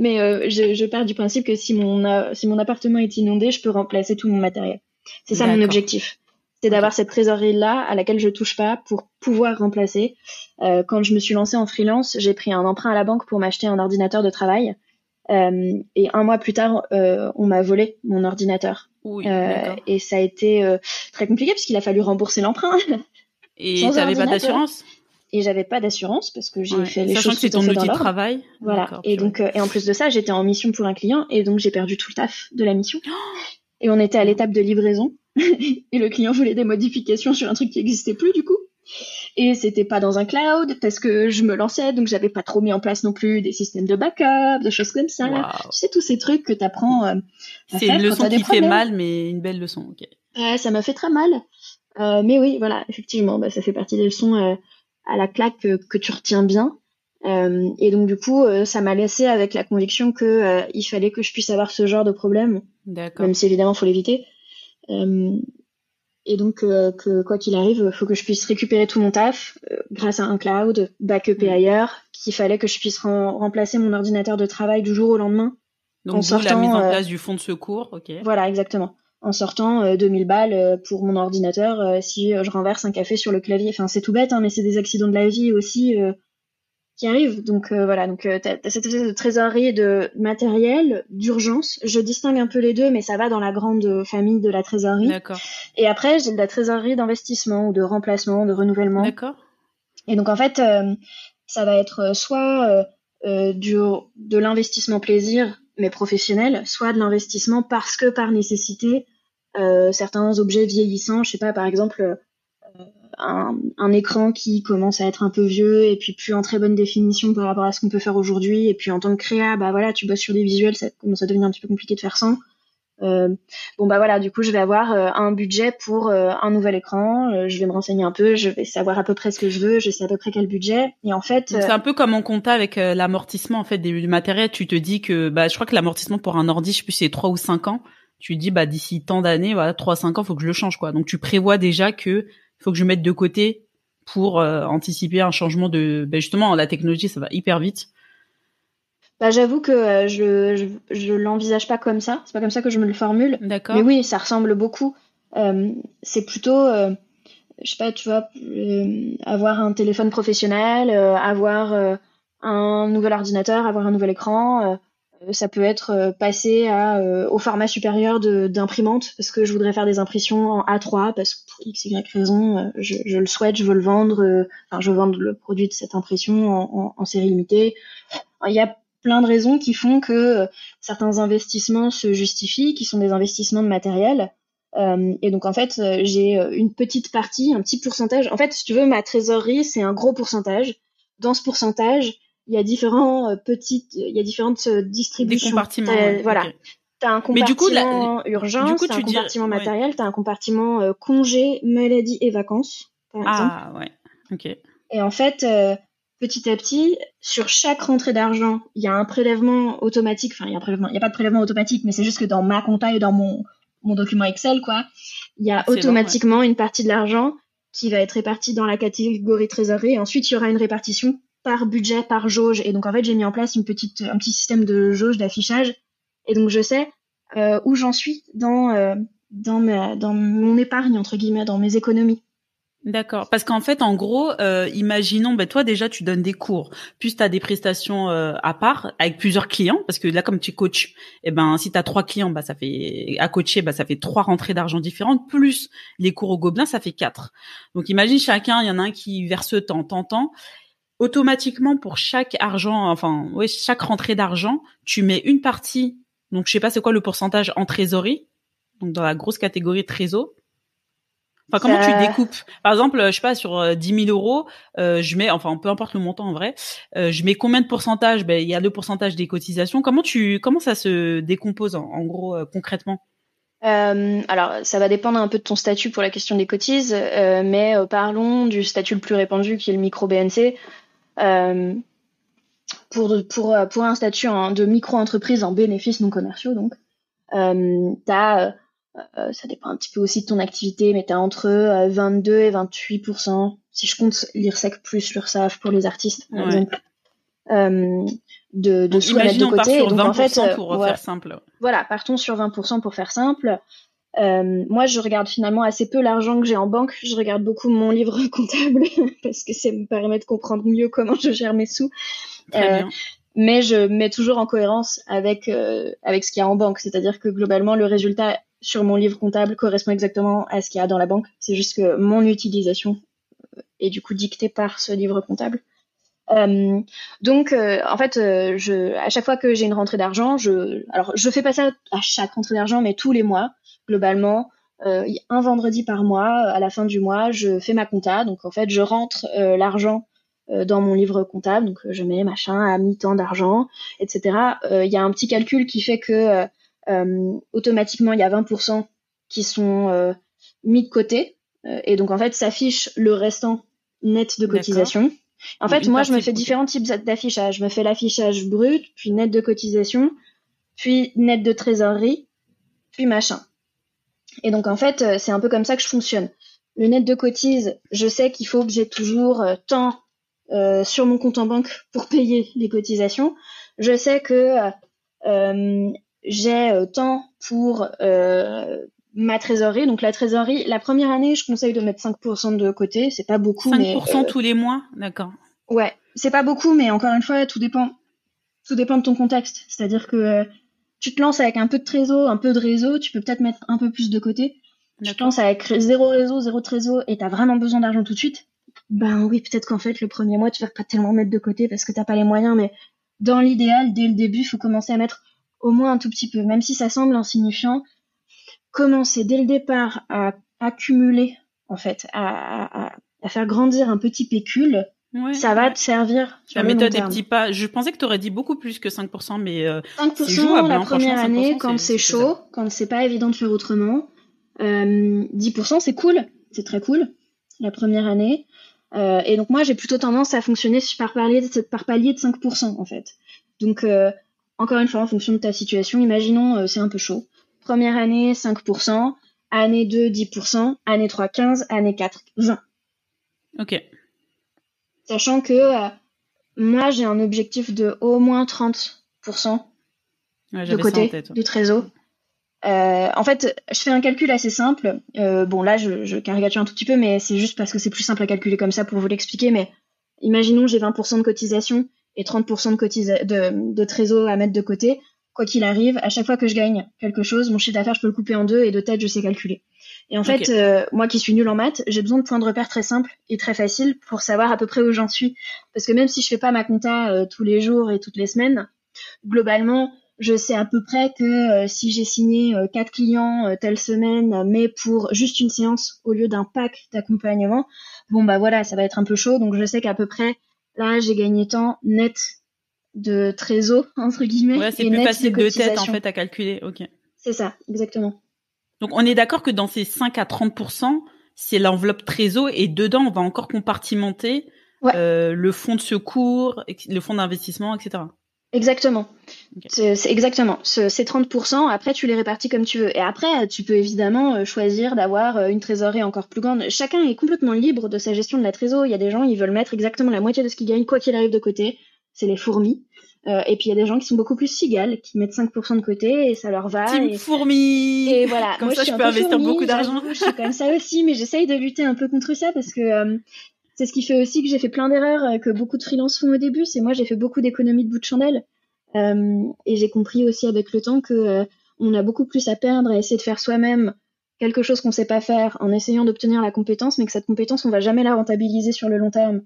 Mais je, je pars du principe que si mon, si mon appartement est inondé, je peux remplacer tout mon matériel. C'est ça mon objectif c'est d'avoir cette trésorerie là à laquelle je touche pas pour pouvoir remplacer. Euh, quand je me suis lancée en freelance, j'ai pris un emprunt à la banque pour m'acheter un ordinateur de travail. Euh, et un mois plus tard, euh, on m'a volé mon ordinateur. Oui, et ça a été très compliqué parce qu'il a fallu rembourser l'emprunt. Et tu n'avais pas d'assurance? Et j'avais pas d'assurance parce que j'ai fait les choses que c'est ton outil de travail. Voilà. Et donc et en plus de ça, j'étais en mission pour un client et donc j'ai perdu tout le taf de la mission. et on était à l'étape de livraison et le client voulait des modifications sur un truc qui n'existait plus du coup. Et c'était pas dans un cloud parce que je me lançais, donc j'avais pas trop mis en place non plus des systèmes de backup, des choses comme ça. Tu sais tous ces trucs que t'apprends. Euh, C'est une leçon qui fait mal, mais une belle leçon. ok Ouais, ça m'a fait très mal. Euh, mais oui, voilà, effectivement, bah, ça fait partie des leçons euh, à la claque que, tu retiens bien. Euh, et donc du coup, euh, ça m'a laissé avec la conviction que euh, il fallait que je puisse avoir ce genre de problème, même si évidemment faut l'éviter. Euh, et donc, euh, que quoi qu'il arrive, il faut que je puisse récupérer tout mon taf euh, grâce à un cloud, backuper mm. ailleurs, qu'il fallait que je puisse remplacer mon ordinateur de travail du jour au lendemain. Donc, en sortant, la mise en place du fonds de secours, ok. Voilà, exactement. En sortant 2000 balles pour mon ordinateur si je renverse un café sur le clavier. Enfin, c'est tout bête, hein, mais c'est des accidents de la vie aussi qui arrive. Donc euh, voilà, donc euh, tu as, cette espèce de trésorerie de matériel, d'urgence. Je distingue un peu les deux, mais ça va dans la grande famille de la trésorerie. D'accord. Et après, j'ai de la trésorerie d'investissement ou de remplacement, de renouvellement. D'accord. Et donc en fait, euh, ça va être soit du, de l'investissement plaisir, mais professionnel, soit de l'investissement parce que par nécessité, certains objets vieillissants, je sais pas, par exemple un, écran qui commence à être un peu vieux et puis plus en très bonne définition par rapport à ce qu'on peut faire aujourd'hui. Et puis en tant que créa, bah voilà, tu bosses sur des visuels, ça commence à devenir un petit peu compliqué de faire sans. Euh, bon bah voilà, du coup je vais avoir euh, un budget pour euh, un nouvel écran. je vais me renseigner un peu, je vais savoir à peu près ce que je veux, je sais à peu près quel budget. Et en fait, c'est un peu comme en compta avec l'amortissement en fait du matériel. Tu te dis que bah je crois que l'amortissement pour un ordi, je sais plus c'est 3 ou 5 ans. Tu dis bah d'ici tant d'années, voilà 3 5 ans, faut que je le change quoi. Donc tu prévois déjà que il faut que je mette de côté pour euh, anticiper un changement de ben justement la technologie ça va hyper vite. Bah, j'avoue que euh, je, je, l'envisage pas comme ça. C'est pas comme ça que je me le formule. D'accord. Mais oui ça ressemble beaucoup. Euh, c'est plutôt je sais pas tu vois avoir un téléphone professionnel avoir un nouvel ordinateur avoir un nouvel écran ça peut être euh, passé à, euh, au format supérieur d'imprimante parce que je voudrais faire des impressions en A3 parce que pour x y raison je, le souhaite je veux le vendre enfin je veux vendre le produit de cette impression en, série limitée. Il y a plein de raisons qui font que certains investissements se justifient qui sont des investissements de matériel. Euh, et donc en fait j'ai une petite partie un petit pourcentage. En fait si tu veux ma trésorerie c'est un gros pourcentage. Dans ce pourcentage il y a différents euh, petites, il y a différentes euh, distributions. Des compartiments. voilà. Tu as un compartiment du coup, la... urgence, tu as un compartiment matériel, tu as un compartiment euh, congé, maladie et vacances, par ah, ouais. OK. Et en fait, petit à petit, sur chaque rentrée d'argent, il y a un prélèvement automatique. Enfin, il y a un prélèvement, il y a pas de prélèvement automatique, mais c'est juste que dans ma compta et dans mon, mon document Excel, quoi, il y a automatiquement une partie de l'argent qui va être répartie dans la catégorie trésorerie. Et ensuite, il y aura une répartition par budget, par jauge. Et donc en fait, j'ai mis en place une petite, un petit système de jauge d'affichage. Et donc je sais euh, où j'en suis dans euh, dans ma, dans mon épargne entre guillemets, dans mes économies. D'accord. Parce qu'en fait, en gros, euh, imaginons, ben toi déjà, tu donnes des cours, plus tu as des prestations euh, à part avec plusieurs clients, parce que là, comme tu coaches, eh ben si tu as trois clients, bah ça fait à coacher, bah ça fait trois rentrées d'argent différentes, plus les cours au gobelin, ça fait quatre. Donc imagine chacun, il y en a un qui verse tant, tant, tant. Automatiquement, pour chaque argent, enfin, ouais, chaque rentrée d'argent, tu mets une partie. Donc je sais pas c'est quoi le pourcentage en trésorerie, donc dans la grosse catégorie trésor Enfin, comment tu découpes? Par exemple, je sais pas, sur 10 euh, 000 euros, euh, je mets, enfin, peu importe le montant en vrai, euh, je mets combien de pourcentage? Ben, il y a le pourcentage des cotisations. Comment tu, comment ça se décompose en, gros concrètement? Alors, ça va dépendre un peu de ton statut pour la question des cotises, mais parlons du statut le plus répandu qui est le micro-BNC. Pour, pour, pour un statut de micro-entreprise en bénéfices non commerciaux, donc, tu as euh, ça dépend un petit peu aussi de ton activité, mais tu as entre 22 euh, et 28 si je compte l'IRSEC plus l'URSAF pour les artistes, par exemple. Euh, de, de mettre de côté. Sur 20% donc en fait, pour faire simple. Voilà, partons sur 20% pour faire simple. Euh, moi, je regarde finalement assez peu l'argent que j'ai en banque. Je regarde beaucoup mon livre comptable parce que ça me permet de comprendre mieux comment je gère mes sous. Euh, mais je mets toujours en cohérence avec avec ce qu'il y a en banque, c'est-à-dire que globalement le résultat sur mon livre comptable correspond exactement à ce qu'il y a dans la banque. C'est juste que mon utilisation est du coup dictée par ce livre comptable. Euh, donc, euh, en fait, euh, je, à chaque fois que j'ai une rentrée d'argent, je, alors je fais pas ça à chaque rentrée d'argent, mais tous les mois, globalement, un vendredi par mois, à la fin du mois, je fais ma compta. Donc, en fait, je rentre l'argent dans mon livre comptable. Donc, je mets machin à mi-temps d'argent, etc. Il y a un petit calcul qui fait que euh, automatiquement, il y a 20% qui sont euh, mis de côté. Euh, et donc, en fait, s'affiche le restant net de cotisation. En fait, moi, je me fais différents types d'affichage. Je me fais l'affichage brut, puis net de cotisation, puis net de trésorerie, puis machin. Et donc, en fait, c'est un peu comme ça que je fonctionne. Le net de cotise, je sais qu'il faut que j'ai toujours tant sur mon compte en banque pour payer les cotisations. Je sais que j'ai euh, tant pour euh, ma trésorerie. Donc la trésorerie, la première année, je conseille de mettre 5% de côté. C'est pas beaucoup. 5% mais, euh, tous les mois, d'accord. Ouais, c'est pas beaucoup, mais encore une fois, tout dépend. Tout dépend de ton contexte. C'est-à-dire que tu te lances avec un peu de trésor, un peu de réseau, tu peux peut-être mettre un peu plus de côté. Tu te lances avec zéro réseau, zéro trésor et t'as vraiment besoin d'argent tout de suite. Ben oui, peut-être qu'en fait, le premier mois, tu vas pas tellement mettre de côté parce que t'as pas les moyens, mais dans l'idéal, dès le début, il faut commencer à mettre au moins un tout petit peu, même si ça semble insignifiant, commencer dès le départ à accumuler, en fait, à, faire grandir un petit pécule, ça va te servir. la méthode des petits pas. Je pensais que tu aurais dit beaucoup plus que 5%, mais euh, 5% la hein, première année, quand c'est chaud, quand c'est pas évident de faire autrement. Euh, 10% c'est cool, c'est très cool, la première année. Euh, et donc moi j'ai plutôt tendance à fonctionner par palier de, par palier de 5% en fait. Donc euh, encore une fois, en fonction de ta situation, imaginons euh, c'est un peu chaud. Première année, 5%, année 2, 10%, année 3, 15, année 4, 20. Ok. Sachant que euh, moi, j'ai un objectif de au moins 30% de côté du trésor. Euh, en fait, je fais un calcul assez simple. bon, là, je, je, caricature un tout petit peu, mais c'est juste parce que c'est plus simple à calculer comme ça pour vous l'expliquer. Mais imaginons j'ai 20% de cotisation et 30% de, de, de trésor à mettre de côté, quoi qu'il arrive, à chaque fois que je gagne quelque chose, mon chiffre d'affaires, je peux le couper en deux et de tête, je sais calculer. Et en fait, euh, moi qui suis nulle en maths, j'ai besoin de points de repère très simples et très faciles pour savoir à peu près où j'en suis. Parce que même si je fais pas ma compta euh, tous les jours et toutes les semaines, globalement, je sais à peu près que euh, si j'ai signé quatre clients telle semaine, mais pour juste une séance au lieu d'un pack d'accompagnement, bon bah voilà, ça va être un peu chaud. Donc je sais qu'à peu près Là, j'ai gagné tant net de trésor, entre guillemets. Ouais, c'est plus facile de, tête, en fait, à calculer. Ok. C'est ça, exactement. Donc, on est d'accord que dans ces 5 à 30%, c'est l'enveloppe trésor et dedans, on va encore compartimenter euh, le fonds de secours, le fonds d'investissement, etc. Exactement. C'est exactement. Ces 30%, après, tu les répartis comme tu veux. Et après, tu peux évidemment euh, choisir d'avoir euh, une trésorerie encore plus grande. Chacun est complètement libre de sa gestion de la trésorerie. Il y a des gens, ils veulent mettre exactement la moitié de ce qu'ils gagnent, quoi qu'il arrive de côté. C'est les fourmis. Euh, et puis il y a des gens qui sont beaucoup plus cigales, qui mettent 5% de côté et ça leur va. Team et... fourmi. Et voilà. Comme ça, je, peux investir beaucoup d'argent. Je suis comme ça aussi, mais j'essaye de lutter un peu contre ça parce que euh, c'est ce qui fait aussi que j'ai fait plein d'erreurs euh, que beaucoup de freelances font au début. C'est moi, j'ai fait beaucoup d'économies de bout de chandelle. Euh, et j'ai compris aussi avec le temps que on a beaucoup plus à perdre à essayer de faire soi-même quelque chose qu'on sait pas faire en essayant d'obtenir la compétence, mais que cette compétence, on va jamais la rentabiliser sur le long terme.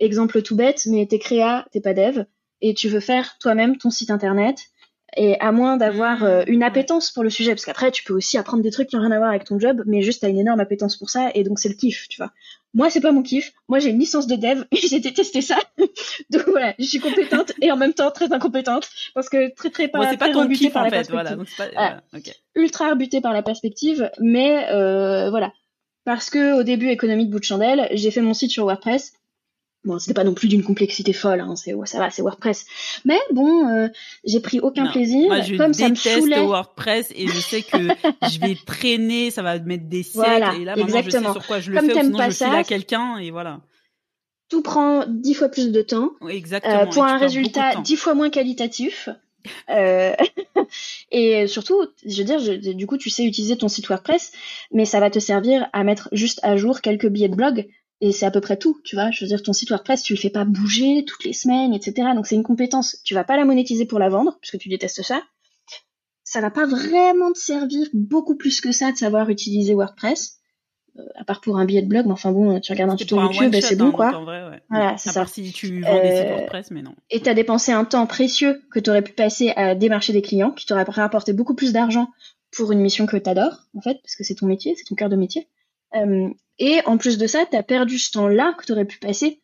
Exemple tout bête, mais t'es créa, t'es pas dev, et tu veux faire toi-même ton site internet, et à moins d'avoir euh, une appétence pour le sujet, parce qu'après tu peux aussi apprendre des trucs qui n'ont rien à voir avec ton job, mais juste t'as une énorme appétence pour ça, et donc c'est le kiff, tu vois. Moi c'est pas mon kiff, moi j'ai une licence de dev, et j'ai détesté ça, donc voilà, je suis compétente et en même temps très incompétente, parce que très très pas, c'est pas ton kiff par en la fait, perspective. voilà, donc c'est pas, Voilà. voilà, ok. ultra rebuté par la perspective, mais euh, voilà. Parce que au début, économie de bout de chandelle, j'ai fait mon site sur WordPress. Bon, c'était pas non plus d'une complexité folle, hein, c'est ça va, c'est WordPress. Mais bon, euh, j'ai pris aucun Non. plaisir. Moi, je comme ça me déteste saoulait. WordPress et je sais que je vais traîner, ça va mettre des siècles. Voilà, et là, maintenant, je exactement. sais sur quoi je le Comme fais, ou sinon pas je file ça, à quelqu'un et voilà. Tout prend dix fois plus de temps Oui, euh, Exactement. pour un résultat dix fois moins qualitatif. Euh, et surtout, je veux dire, je- du coup, tu sais utiliser ton site WordPress, mais ça va te servir à mettre juste à jour quelques billets de blog. Et c'est à peu près tout, tu vois. Je veux dire, ton site WordPress, tu le fais pas bouger toutes les semaines, etc. Donc c'est une compétence. Tu vas pas la monétiser pour la vendre, puisque tu détestes ça. Ça va pas vraiment te servir beaucoup plus que ça de savoir utiliser WordPress, euh, à part pour un billet de blog. Mais enfin bon, tu regardes un tuto YouTube, c'est hein, bon, donc quoi. vrai, ouais. Voilà, c'est à ça. part si tu vends des sites WordPress, mais non. et tu as dépensé un temps précieux que tu aurais pu passer à démarcher des clients, qui t'aurait rapporté beaucoup plus d'argent pour une mission que tu adores, en fait, parce que c'est ton métier, c'est ton cœur de métier. Euh, et en plus de ça, tu as perdu ce temps-là que tu aurais pu passer,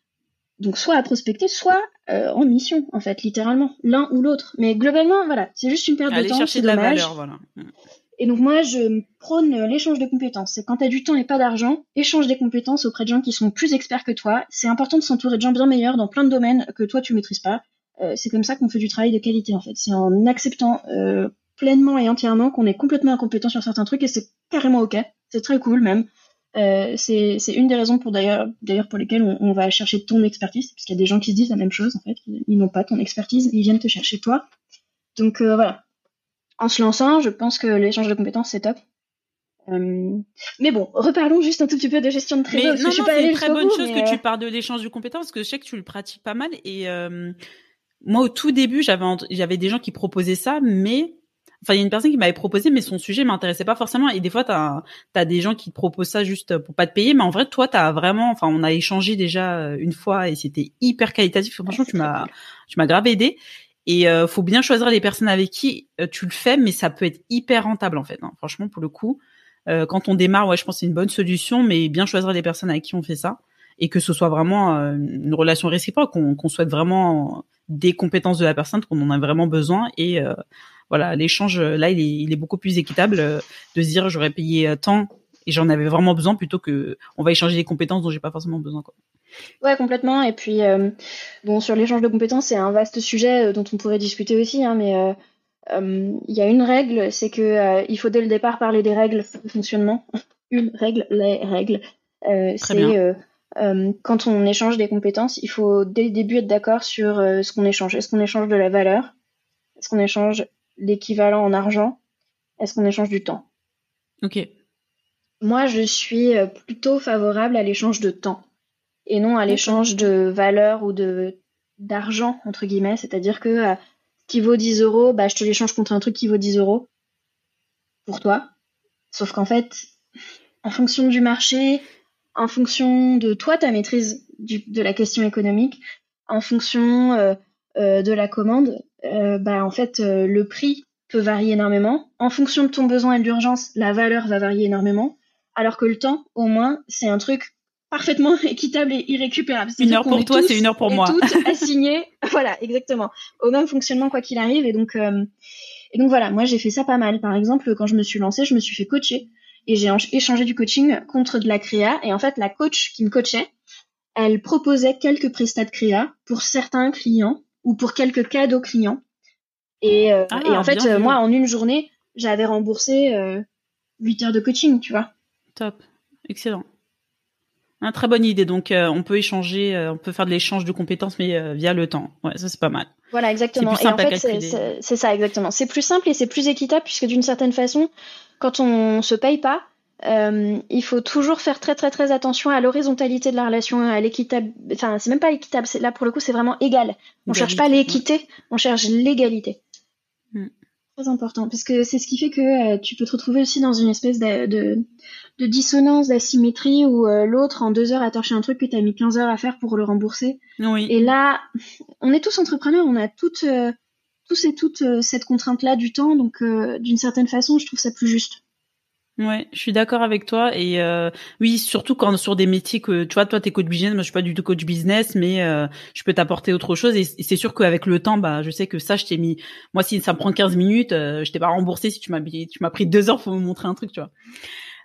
donc soit à prospecter, soit euh, en mission, en fait, littéralement, l'un ou l'autre. Mais globalement, voilà, c'est juste une perte de Aller temps, chercher c'est de la valeur, voilà. Mm. Et donc moi, je prône l'échange de compétences. C'est quand tu as du temps et pas d'argent, échange des compétences auprès de gens qui sont plus experts que toi. C'est important de s'entourer de gens bien meilleurs dans plein de domaines que toi tu maîtrises pas. Euh, c'est comme ça qu'on fait du travail de qualité en fait. C'est en acceptant euh, pleinement et entièrement qu'on est complètement incompétent sur certains trucs et c'est carrément ok. C'est très cool même. Euh, c'est c'est une des raisons pour d'ailleurs d'ailleurs pour lesquelles on, on va chercher ton expertise parce qu'il y a des gens qui se disent la même chose en fait. Ils n'ont pas ton expertise, ils viennent te chercher toi. Donc euh, voilà en se lançant, je pense que l'échange de compétences, c'est top. Euh, mais bon, reparlons juste un tout petit peu de gestion de Mais trésor. parce non, c'est une très bonne chose mais, que euh, tu parles de l'échange de compétences, parce que je sais que tu le pratiques pas mal. Et euh, moi, au tout début, j'avais des gens qui proposaient ça, mais enfin, il y a une personne qui m'avait proposé, mais son sujet m'intéressait pas forcément. Et des fois, t'as as des gens qui te proposent ça juste pour pas te payer, mais en vrai, toi, t'as vraiment, enfin, on a échangé déjà euh, une fois et c'était hyper qualitatif. Franchement, tu m'as, tu m'as grave aidé. Et euh, faut bien choisir les personnes avec qui euh, tu le fais, mais ça peut être hyper rentable en fait. hein. Franchement, pour le coup, euh, quand on démarre, ouais, je pense que c'est une bonne solution, mais bien choisir les personnes avec qui on fait ça et que ce soit vraiment euh, une relation réciproque, qu'on qu'on souhaite vraiment des compétences de la personne, qu'on en a vraiment besoin et euh, voilà, l'échange là, il est, il est beaucoup plus équitable euh, de se dire j'aurais payé euh, tant et j'en avais vraiment besoin plutôt que on va échanger des compétences dont j'ai pas forcément besoin quoi. Ouais, complètement. Et puis, euh, bon, sur l'échange de compétences, c'est un vaste sujet euh, dont on pourrait discuter aussi, hein, mais euh, euh, il y a une règle, c'est que euh, il faut dès le départ parler des règles de fonctionnement. une règle, les règles. Euh, c'est euh, euh, quand on échange des compétences, il faut dès le début être d'accord sur euh, ce qu'on échange. Est-ce qu'on échange de la valeur? Est-ce qu'on échange l'équivalent en argent Est-ce qu'on échange du temps? Ok. Moi, je suis euh, plutôt favorable à l'échange de temps et non à l'échange de valeur ou de d'argent entre guillemets. C'est-à-dire que euh, ce qui vaut 10 euros, bah, je te l'échange contre un truc qui vaut 10 euros pour toi. Sauf qu'en fait, en fonction du marché, en fonction de toi, ta maîtrise du- de la question économique, en fonction euh, euh, de la commande, euh, bah, en fait, euh, le prix peut varier énormément. En fonction de ton besoin et de l'urgence, la valeur va varier énormément. Alors que le temps, au moins, c'est un truc parfaitement équitable et irrécupérable. Une heure pour toi, c'est une heure pour et moi. toutes assignées, voilà, exactement, au même fonctionnement quoi qu'il arrive. Et donc, euh, et donc voilà, moi j'ai fait ça pas mal. Par exemple, quand je me suis lancée, je me suis fait coacher et j'ai échangé du coaching contre de la créa. Et en fait, la coach qui me coachait, elle proposait quelques prestats de créa pour certains clients ou pour quelques cadeaux clients. Et, euh, Ah, et en fait, euh, moi, en une journée, j'avais remboursé euh, 8 heures de coaching, tu vois. Top. Excellent. Un très bonne idée. Donc, euh, on peut échanger, euh, on peut faire de l'échange de compétences, mais via le temps. Ouais, ça c'est pas mal. Voilà, exactement. Et en fait, c'est ça, exactement. C'est plus simple et c'est plus équitable puisque d'une certaine façon, quand on se paye pas, il faut toujours faire très très très attention à l'horizontalité de la relation, à l'équitable. Enfin, c'est même pas équitable. Là, pour le coup, c'est vraiment égal. On cherche pas l'équité, on cherche l'égalité. Hmm. Très important, parce que c'est ce qui fait que tu peux te retrouver aussi dans une espèce de de dissonance, d'asymétrie où euh, l'autre en deux heures a torché un truc que tu as mis 15 heures à faire pour le rembourser. Oui. Et là, on est tous entrepreneurs, on a toutes, euh, tous et toutes euh, cette contrainte-là du temps, donc d'une certaine façon, je trouve ça plus juste. Ouais, je suis d'accord avec toi et oui, surtout quand sur des métiers que tu vois, toi t'es coach business, moi je suis pas du tout coach business, mais je peux t'apporter autre chose et, c'est sûr qu'avec le temps, bah je sais que ça je t'ai mis, moi si ça me prend 15 minutes, je t'ai pas remboursé si tu m'as tu m'as pris deux heures pour me montrer un truc, tu vois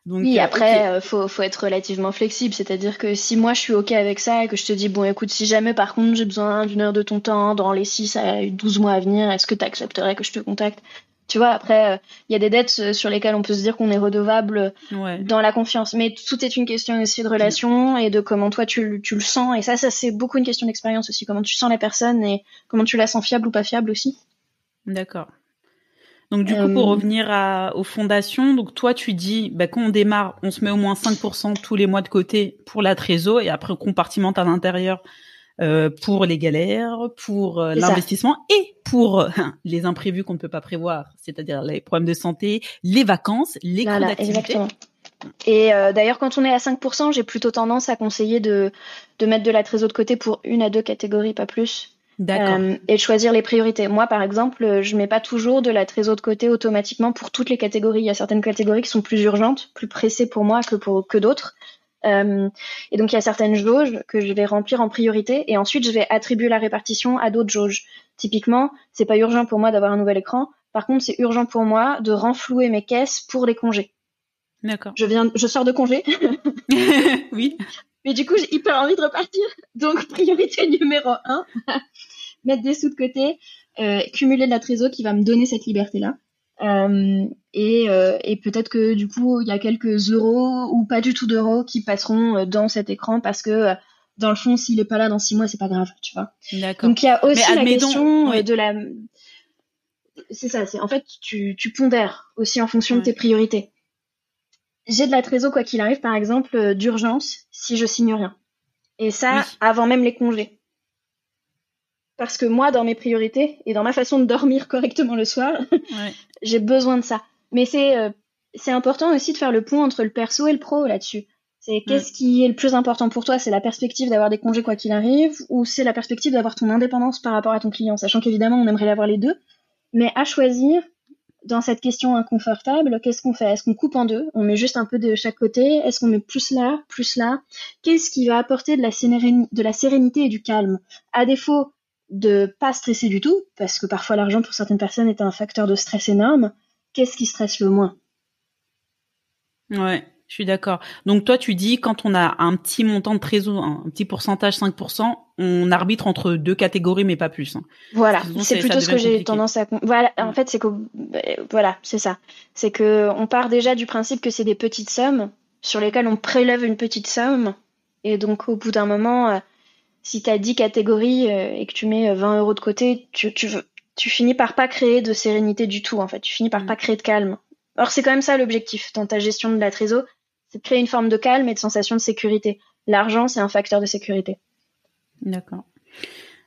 oui, euh, après, euh, faut, faut être relativement flexible. C'est-à-dire que si moi je suis OK avec ça et que je te dis, bon, écoute, si jamais par contre j'ai besoin d'une heure de ton temps dans les 6 à 12 mois à venir, est-ce que tu accepterais que je te contacte? Tu vois, après, il euh, y a des dettes sur lesquelles on peut se dire qu'on est redevable dans la confiance. Mais tout est une question aussi de relation et de comment toi tu, tu le sens. Et ça, ça c'est beaucoup une question d'expérience aussi. Comment tu sens la personne et comment tu la sens fiable ou pas fiable aussi. D'accord. Donc du coup, pour euh, revenir à, aux fondations, donc toi tu dis, bah, quand on démarre, on se met au moins 5% tous les mois de côté pour la trésor et après on compartimente à l'intérieur euh, pour les galères, pour euh, l'investissement et pour les imprévus qu'on ne peut pas prévoir, c'est-à-dire les problèmes de santé, les vacances, les coûts d'activité. Et d'ailleurs, quand on est à 5%, j'ai plutôt tendance à conseiller de, de mettre de la trésor de côté pour une à deux catégories, pas plus. Euh, et de choisir les priorités. Moi, par exemple, je mets pas toujours de la trésor de côté automatiquement pour toutes les catégories. Il y a certaines catégories qui sont plus urgentes, plus pressées pour moi que pour que d'autres. Euh, et donc, il y a certaines jauges que je vais remplir en priorité, et ensuite, je vais attribuer la répartition à d'autres jauges. Typiquement, c'est pas urgent pour moi d'avoir un nouvel écran. Par contre, c'est urgent pour moi de renflouer mes caisses pour les congés. D'accord. Je viens, je sors de congé. oui. Mais du coup, j'ai hyper envie de repartir. Donc, priorité numéro un, mettre des sous de côté, euh, cumuler de la trésor qui va me donner cette liberté-là. Euh, et, euh, et peut-être que du coup, il y a quelques euros ou pas du tout d'euros qui passeront dans cet écran parce que dans le fond, s'il est pas là dans six mois, c'est pas grave, tu vois. Donc il y a aussi la question de la. C'est ça, c'est en fait tu, tu pondères aussi en fonction de tes priorités j'ai de la trésor quoi qu'il arrive, par exemple, euh, d'urgence, si je signe rien. Et ça, avant même les congés. Parce que moi, dans mes priorités et dans ma façon de dormir correctement le soir, j'ai besoin de ça. Mais c'est euh, c'est important aussi de faire le point entre le perso et le pro là-dessus. C'est qu'est-ce qui est le plus important pour toi? C'est la perspective d'avoir des congés quoi qu'il arrive, ou c'est la perspective d'avoir ton indépendance par rapport à ton client, sachant qu'évidemment on aimerait avoir les deux. Mais à choisir, dans cette question inconfortable, qu'est-ce qu'on fait? Est-ce qu'on coupe en deux? On met juste un peu de chaque côté? Est-ce qu'on met plus là, plus là? Qu'est-ce qui va apporter de la, de la sérénité et du calme? À défaut de pas stresser du tout, parce que parfois l'argent pour certaines personnes est un facteur de stress énorme, qu'est-ce qui stresse le moins? Ouais. Je suis d'accord. Donc toi, tu dis quand on a un petit montant de trésor, un petit pourcentage, 5%, on arbitre entre deux catégories, mais pas plus. Hein. Voilà, c'est plutôt ce que j'ai tendance à. Voilà, en fait, c'est que voilà, c'est ça. C'est que on part déjà du principe que c'est des petites sommes sur lesquelles on prélève une petite somme, et donc au bout d'un moment, euh, si tu as 10 catégories euh, et que tu mets 20 euh, euros de côté, tu, tu, tu finis par pas créer de sérénité du tout. En fait, tu finis par mm. pas créer de calme. Or, c'est quand même ça l'objectif dans ta gestion de la trésor, c'est de créer une forme de calme et de sensation de sécurité. L'argent, c'est un facteur de sécurité. D'accord.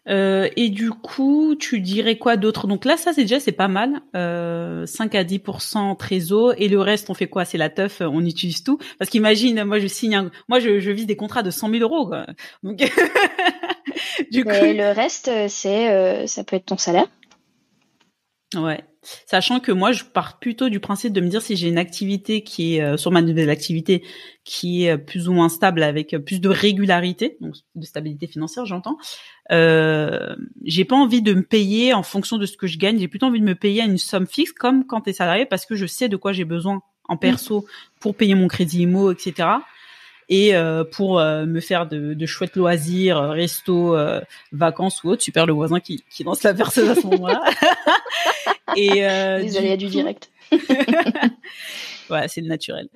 Euh, et du coup, tu dirais quoi d'autre? Donc là, ça c'est déjà c'est pas mal, euh, 5 à 10% trésor et le reste on fait quoi? C'est la teuf, on utilise tout. Parce qu'imagine, moi je signe, un... moi je, je vise des contrats de 100 000 euros. Quoi. Donc du coup, et le reste, c'est euh, ça peut être ton salaire. Ouais. Sachant que moi, je pars plutôt du principe de me dire si j'ai une activité qui est euh, sur ma nouvelle activité qui est euh, plus ou moins stable avec euh, plus de régularité, donc de stabilité financière, j'entends. Euh, j'ai pas envie de me payer en fonction de ce que je gagne. J'ai plutôt envie de me payer à une somme fixe, comme quand t'es salarié, parce que je sais de quoi j'ai besoin en perso pour payer mon crédit IMO, etc et euh, pour euh, me faire de, de, chouettes loisirs, euh, resto, vacances ou autre. Super le voisin qui, qui lance la perceuse à ce moment-là. et euh, Les du direct. ouais, c'est le naturel.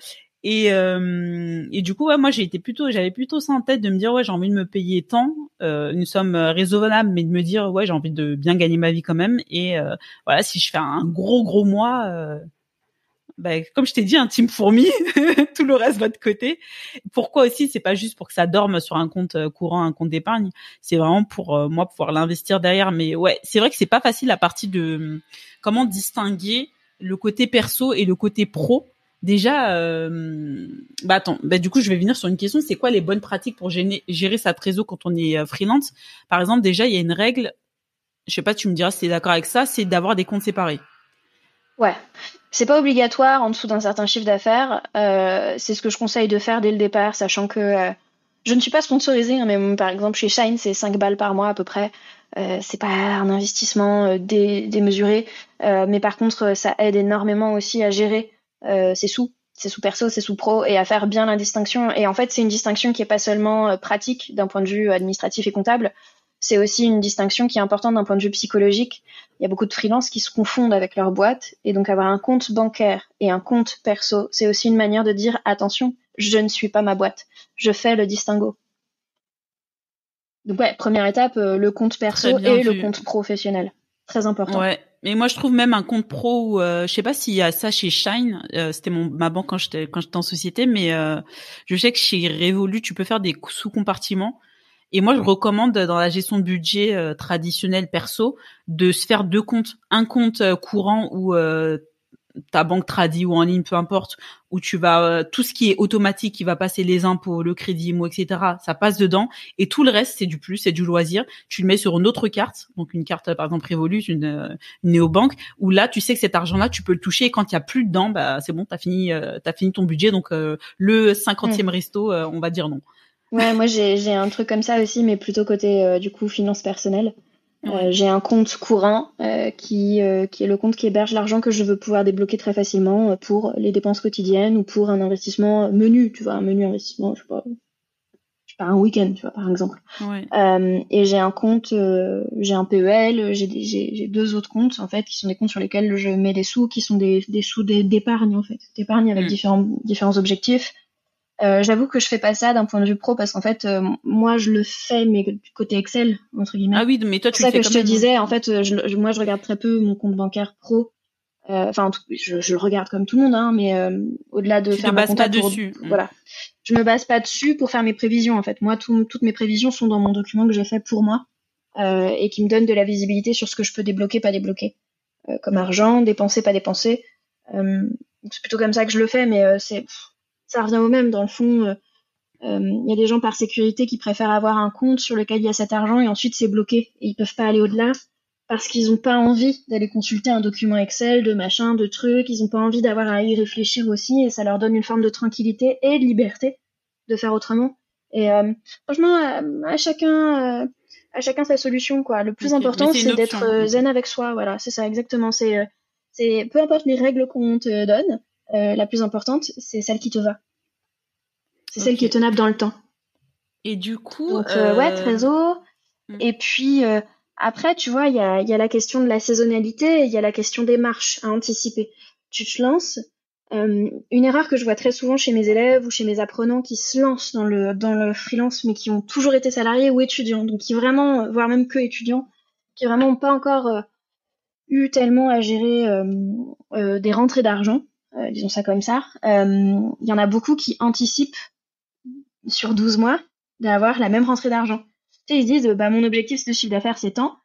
Et, euh, du coup, ouais, moi, j'ai été plutôt, j'avais plutôt ça en tête de me dire, ouais, j'ai envie de me payer tant, euh, une somme raisonnable, mais de me dire, ouais, j'ai envie de bien gagner ma vie quand même. Et euh, voilà, si je fais un gros gros mois, euh, bah, comme je t'ai dit, un team fourmi, tout le reste va de côté. Pourquoi aussi C'est pas juste pour que ça dorme sur un compte euh, courant, un compte d'épargne. C'est vraiment pour euh, moi pouvoir l'investir derrière. Mais ouais, c'est vrai que c'est pas facile la partie de comment distinguer le côté perso et le côté pro Déjà, euh, bah attends, bah du coup je vais venir sur une question. C'est quoi les bonnes pratiques pour gérer, sa trésor quand on est euh, freelance? Par exemple, déjà il y a une règle. Je sais pas, tu me diras si tu es d'accord avec ça, c'est d'avoir des comptes séparés. Ouais, c'est pas obligatoire en dessous d'un certain chiffre d'affaires. Euh, c'est ce que je conseille de faire dès le départ, sachant que je ne suis pas sponsorisée, hein, mais par exemple chez Shine, c'est 5 balles par mois à peu près. Euh, c'est pas un investissement dé démesuré, mais par contre, ça aide énormément aussi à gérer c'est sous, c'est sous perso, c'est sous pro, et à faire bien la distinction. Et en fait, c'est une distinction qui est pas seulement euh, pratique d'un point de vue administratif et comptable, c'est aussi une distinction qui est importante d'un point de vue psychologique. Il y a beaucoup de freelances qui se confondent avec leur boîte, et donc avoir un compte bancaire et un compte perso, c'est aussi une manière de dire attention, je ne suis pas ma boîte, je fais le distinguo. Donc ouais, première étape, euh, le compte perso et le compte professionnel. Très important. Ouais. Mais moi, je trouve même un compte pro. Euh, je sais pas s'il y a ça chez Shine. Euh, C'était mon ma banque quand j'étais quand j'étais en société, mais euh, je sais que chez Revolut, tu peux faire des sous-compartiments. Et moi, je recommande dans la gestion de budget euh, traditionnelle perso de se faire deux comptes, un compte euh, courant où ta banque tradie ou en ligne, peu importe, où tu vas euh, tout ce qui est automatique, qui va passer les impôts, le crédit, etc. Ça passe dedans et tout le reste c'est du plus, c'est du loisir. Tu le mets sur une autre carte, donc une carte par exemple Revolut, une, euh, une néobanque, où là tu sais que cet argent-là tu peux le toucher et quand il y a plus dedans, bah c'est bon, t'as fini, euh, t'as fini ton budget, donc le cinquantième resto, on va dire non. Ouais, moi j'ai j'ai un truc comme ça aussi, mais plutôt côté du coup finance personnelle. Euh, j'ai un compte courant euh, qui, euh, qui est le compte qui héberge l'argent que je veux pouvoir débloquer très facilement pour les dépenses quotidiennes ou pour un investissement menu, tu vois, un menu investissement, je sais pas, je sais pas un week-end, tu vois, par exemple. Ouais. et j'ai un compte, j'ai un PEL, j'ai j'ai deux autres comptes en fait qui sont des comptes sur lesquels je mets des sous, qui sont des, des sous d'épargne en fait, d'épargne avec mm. différents différents objectifs. Euh, j'avoue que je fais pas ça d'un point de vue pro parce qu'en fait, euh, moi, je le fais, mais du côté Excel, entre guillemets. Ah oui, mais toi, tu le fais ça que je te disais. En fait, je, moi, je regarde très peu mon compte bancaire pro. Euh, enfin, je, je, le regarde comme tout le monde, hein, mais au-delà de tu faire ma bases pas dessus. Voilà, je me base pas dessus pour faire mes prévisions. En fait, moi, toutes mes prévisions sont dans mon document que j'ai fait pour moi et qui me donne de la visibilité sur ce que je peux débloquer, pas débloquer, comme argent, dépenser, pas dépenser. c'est plutôt comme ça que je le fais, mais c'est ça revient au même. Dans le fond, euh, euh, il y a des gens par sécurité qui préfèrent avoir un compte sur lequel il y a cet argent et ensuite c'est bloqué et ils peuvent pas aller au-delà parce qu'ils n'ont pas envie d'aller consulter un document Excel, de machin, de trucs. Ils n'ont pas envie d'avoir à y réfléchir aussi et ça leur donne une forme de tranquillité et de liberté de faire autrement. Et euh, franchement, à, chacun, à chacun sa solution quoi. Le plus important c'est d'être zen avec soi. Voilà, c'est ça exactement. C'est, c'est peu importe les règles qu'on te donne, euh, la plus importante, c'est celle qui te va. C'est celle qui est tenable dans le temps. Et du coup, Donc, euh, ouais, trésor. Hmm. Et puis euh, après, tu vois, il y a, y a, la question de la saisonnalité, il y a la question des marches à anticiper. Tu te lances. une erreur que je vois très souvent chez mes élèves ou chez mes apprenants qui se lancent dans le dans le freelance, mais qui ont toujours été salariés ou étudiants, donc qui vraiment, voire même que étudiants, qui vraiment n'ont pas encore eu tellement à gérer des rentrées d'argent euh, disons ça comme ça, euh, il y en a beaucoup qui anticipent sur 12 mois d'avoir la même rentrée d'argent. Tu sais, ils disent, bah, mon objectif de chiffre d'affaires, c'est tant.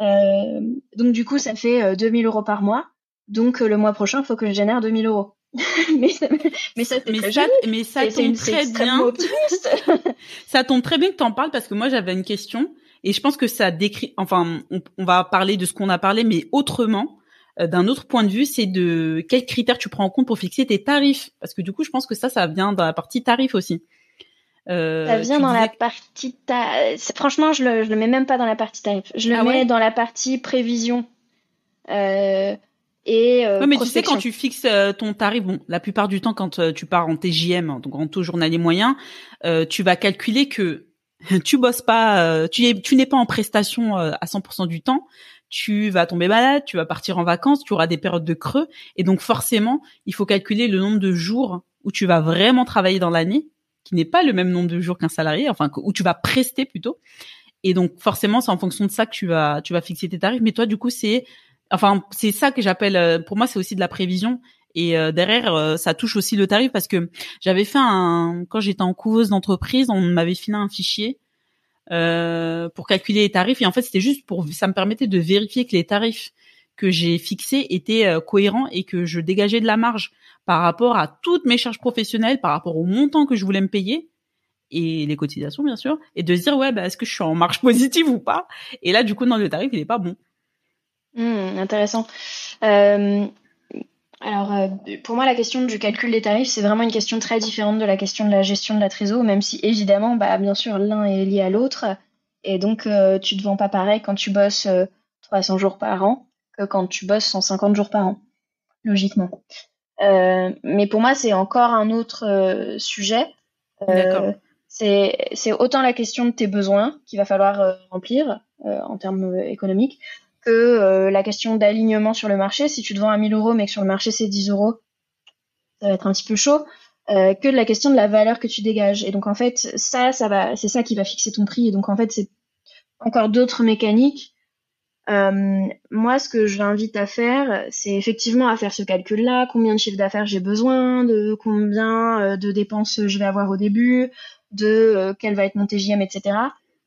Euh, donc, du coup, ça fait 2000 euros par mois. Donc, le mois prochain, il faut que je génère 2000 euros. mais ça, mais ça, mais ça, mais ça tombe très bien. ça tombe très bien que tu en parles parce que moi, j'avais une question et je pense que ça décrit, enfin, on va parler de ce qu'on a parlé, mais autrement. Euh, d'un autre point de vue, c'est de quels critères tu prends en compte pour fixer tes tarifs. Parce que du coup, je pense que ça, ça vient dans la partie tarif aussi. Euh, ça vient dans la partie tarif. Franchement, je le, je le mets même pas dans la partie tarif. Je le ah mets dans la partie prévision. Euh, et euh, mais tu sais quand tu fixes euh, ton tarif, bon, la plupart du temps quand tu pars en TJM, donc en taux journalier moyen, tu vas calculer que tu bosses pas, tu, tu n'es pas en prestation à 100% du temps, tu vas tomber malade, tu vas partir en vacances, tu auras des périodes de creux. Et donc forcément, il faut calculer le nombre de jours où tu vas vraiment travailler dans l'année, qui n'est pas le même nombre de jours qu'un salarié, enfin où tu vas prester plutôt. Et donc forcément, c'est en fonction de ça que tu vas tu vas fixer tes tarifs. Mais toi, du coup, c'est enfin c'est ça que j'appelle euh, pour moi c'est aussi de la prévision. Et euh, derrière, euh, ça touche aussi le tarif parce que j'avais fait un quand j'étais en couveuse d'entreprise, on m'avait filé un fichier euh, pour calculer les tarifs. Et en fait, c'était juste pour ça me permettait de vérifier que les tarifs que j'ai fixés étaient euh, cohérents et que je dégageais de la marge par rapport à toutes mes charges professionnelles, par rapport au montant que je voulais me payer et les cotisations bien sûr, et de se dire ouais bah est-ce que je suis en marge positive ou pas? Et là du coup non le tarif il est pas bon. Mmh, intéressant. Euh, alors, euh, pour moi, la question du calcul des tarifs, c'est vraiment une question très différente de la question de la gestion de la trésorerie, même si évidemment, bah, bien sûr, l'un est lié à l'autre. Et donc, euh, tu te vends pas pareil quand tu bosses 300 euh, jours par an que quand tu bosses 150 jours par an, logiquement. mais pour moi, c'est encore un autre sujet. c'est autant la question de tes besoins qu'il va falloir remplir en termes économiques que euh, la question d'alignement sur le marché. Si tu te vends à 1000 euros mais que sur le marché c'est 10 euros, ça va être un petit peu chaud. Euh, que de la question de la valeur que tu dégages. Et donc en fait, ça, ça va, c'est ça qui va fixer ton prix. Et donc en fait, c'est encore d'autres mécaniques. Euh, moi, ce que je l'invite à faire, c'est effectivement à faire ce calcul-là. Combien de chiffre d'affaires j'ai besoin, de combien de dépenses je vais avoir au début, de quel va être mon TJM, etc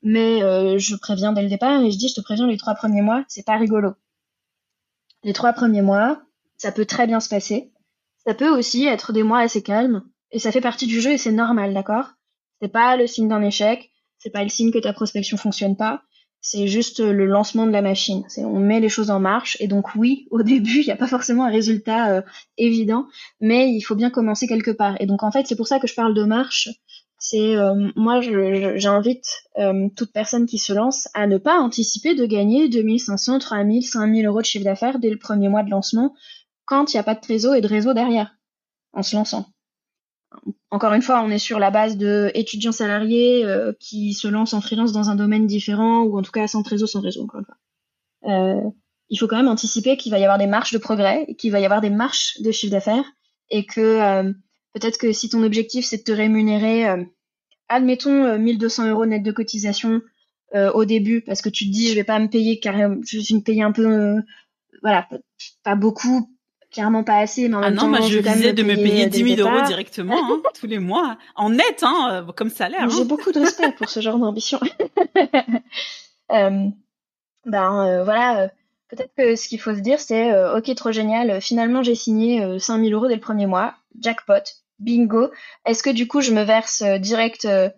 mais euh, je préviens dès le départ et je dis je te préviens les trois premiers mois c'est pas rigolo. Les trois premiers mois ça peut très bien se passer. Ça peut aussi être des mois assez calmes et ça fait partie du jeu et c'est normal d'accord? C'est pas le signe d'un échec c'est pas le signe que ta prospection fonctionne pas c'est juste le lancement de la machine. C'est on met les choses en marche et donc oui au début il n'y a pas forcément un résultat euh, évident mais il faut bien commencer quelque part. Et donc en fait c'est pour ça que je parle de marche c'est euh, moi j'invite euh, toute personne qui se lance à ne pas anticiper de gagner 2500, 3000, 5000 euros de chiffre d'affaires dès le premier mois de lancement quand il n'y a pas de trésor et de réseau derrière en se lançant. Encore une fois, on est sur la base de étudiants salariés euh, qui se lancent en freelance dans un domaine différent ou en tout cas sans trésor, sans réseau. Encore une fois. il faut quand même anticiper qu'il va y avoir des marches de progrès, qu'il va y avoir des marches de chiffre d'affaires et que Peut-être que si ton objectif c'est de te rémunérer, euh, admettons 1200 euh, euros net de cotisation euh, au début, parce que tu te dis je vais pas me payer carrément, je vais me payer un peu, voilà, pas beaucoup, clairement pas assez, mais en ah même non, temps, moi je visais de me payer 10 000 euros directement hein, tous les mois, en net, hein, comme salaire. J'ai hein. beaucoup de respect pour ce genre d'ambition. euh, ben voilà, peut-être que ce qu'il faut se dire c'est ok trop génial, finalement j'ai signé 5000 euros dès le premier mois, jackpot, bingo. Est-ce que du coup, je me verse euh, direct, euh,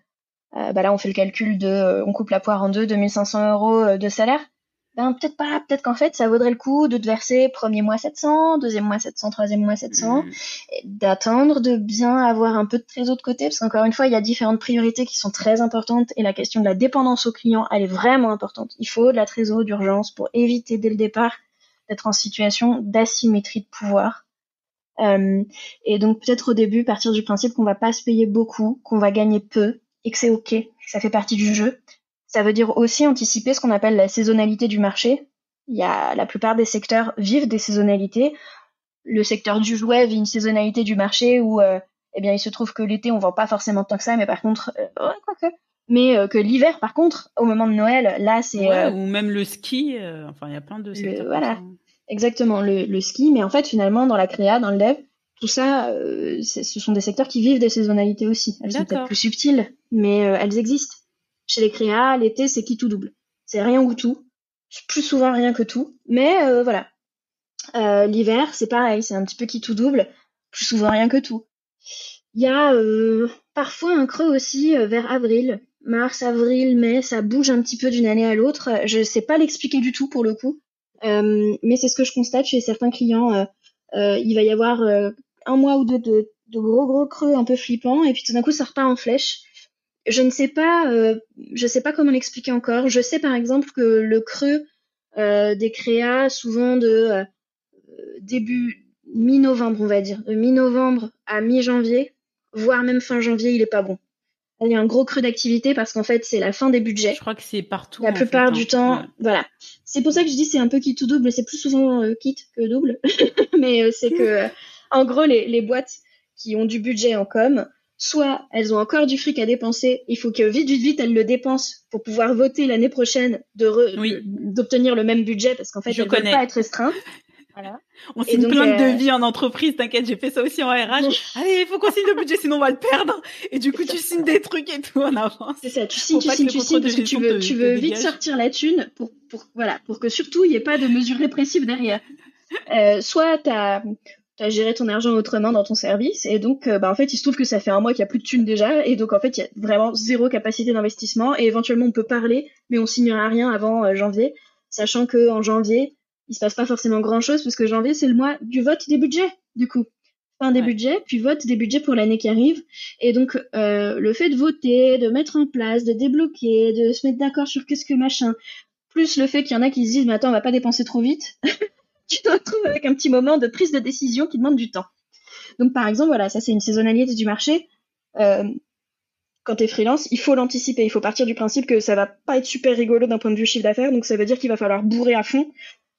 euh, bah là, on fait le calcul de, on coupe la poire en deux, 2500 euros de salaire? Ben peut-être pas, peut-être qu'en fait ça vaudrait le coup de te verser premier mois 700, deuxième mois 700, troisième mois 700, mmh. d'attendre de bien avoir un peu de trésor de côté, parce qu'encore une fois il y a différentes priorités qui sont très importantes et la question de la dépendance au client elle est vraiment importante. Il faut de la trésor d'urgence pour éviter dès le départ d'être en situation d'asymétrie de pouvoir euh, et donc peut-être au début partir du principe qu'on va pas se payer beaucoup, qu'on va gagner peu et que c'est ok, que ça fait partie du jeu. Ça veut dire aussi anticiper ce qu'on appelle la saisonnalité du marché. Il y a la plupart des secteurs vivent des saisonnalités. Le secteur du jouet vit une saisonnalité du marché où euh, eh bien il se trouve que l'été on vend pas forcément tant que ça, mais par contre euh, ouais, quoi que mais euh, que l'hiver par contre au moment de Noël là c'est ouais, ou même le ski enfin il y a plein de secteurs voilà exactement le, ski, mais en fait finalement dans la créa, dans le dev, tout ça, euh, ce sont des secteurs qui vivent des saisonnalités aussi. Elles sont peut-être plus subtiles, mais euh, elles existent. Chez les créas, l'été c'est qui tout double. C'est rien ou tout. Plus souvent rien que tout, mais euh, voilà. L'hiver c'est pareil, c'est un petit peu qui tout double. Plus souvent rien que tout. Il y a parfois un creux aussi vers avril, mars, avril, mai, ça bouge un petit peu d'une année à l'autre. Je sais pas l'expliquer du tout pour le coup. Euh, mais c'est ce que je constate chez certains clients. Euh, euh, il va y avoir un mois ou deux de, gros gros creux un peu flippants et puis tout d'un coup ça repart en flèche. Je ne sais pas, je sais pas comment l'expliquer encore. Je sais par exemple que le creux des créas, souvent de début mi-novembre, on va dire, de mi-novembre à mi-janvier, voire même fin janvier, il est pas bon. Il y a un gros creux d'activité parce qu'en fait, c'est la fin des budgets. Je crois que c'est partout. La plupart hein. du temps, voilà. C'est pour ça que je dis c'est un peu quitte ou double. C'est plus souvent euh, quitte que double. Mais euh, c'est que, euh, en gros, les, les boîtes qui ont du budget en com, soit elles ont encore du fric à dépenser, il faut que vite, vite, vite, elles le dépensent pour pouvoir voter l'année prochaine Oui. d'obtenir le même budget parce qu'en fait, Je elles ne pas être restreintes. Voilà. On signe donc, plein de euh, devis en entreprise, t'inquiète, j'ai fait ça aussi en RH. Allez, il faut qu'on signe le budget, sinon on va le perdre. Et du coup, tu signes des trucs et tout en avance. C'est ça, tu signes, tu signes, tu signes, parce que tu veux, te- tu veux vite sortir la thune pour, pour, voilà, pour que surtout il n'y ait pas de mesures répressives derrière. Euh, soit tu as, géré ton argent autrement dans ton service, et donc euh, bah, en fait il se trouve que ça fait un mois qu'il n'y a plus de thunes déjà, et donc en fait il y a vraiment zéro capacité d'investissement, et éventuellement on peut parler, mais on signera rien avant euh, janvier, sachant que en janvier il se passe pas forcément grand chose, parce que janvier c'est le mois du vote des budgets, du coup. Fin des Ouais. budgets, puis vote des budgets pour l'année qui arrive. Et donc, euh, le fait de voter, de mettre en place, de débloquer, de se mettre d'accord sur qu'est-ce que machin, plus le fait qu'il y en a qui se disent, mais attends, on va pas dépenser trop vite, tu te retrouves avec un petit moment de prise de décision qui demande du temps. Donc, par exemple, voilà, ça c'est une saisonnalité du marché. Euh, quand t'es freelance, il faut l'anticiper. Il faut partir du principe que ça va pas être super rigolo d'un point de vue chiffre d'affaires, donc ça veut dire qu'il va falloir bourrer à fond,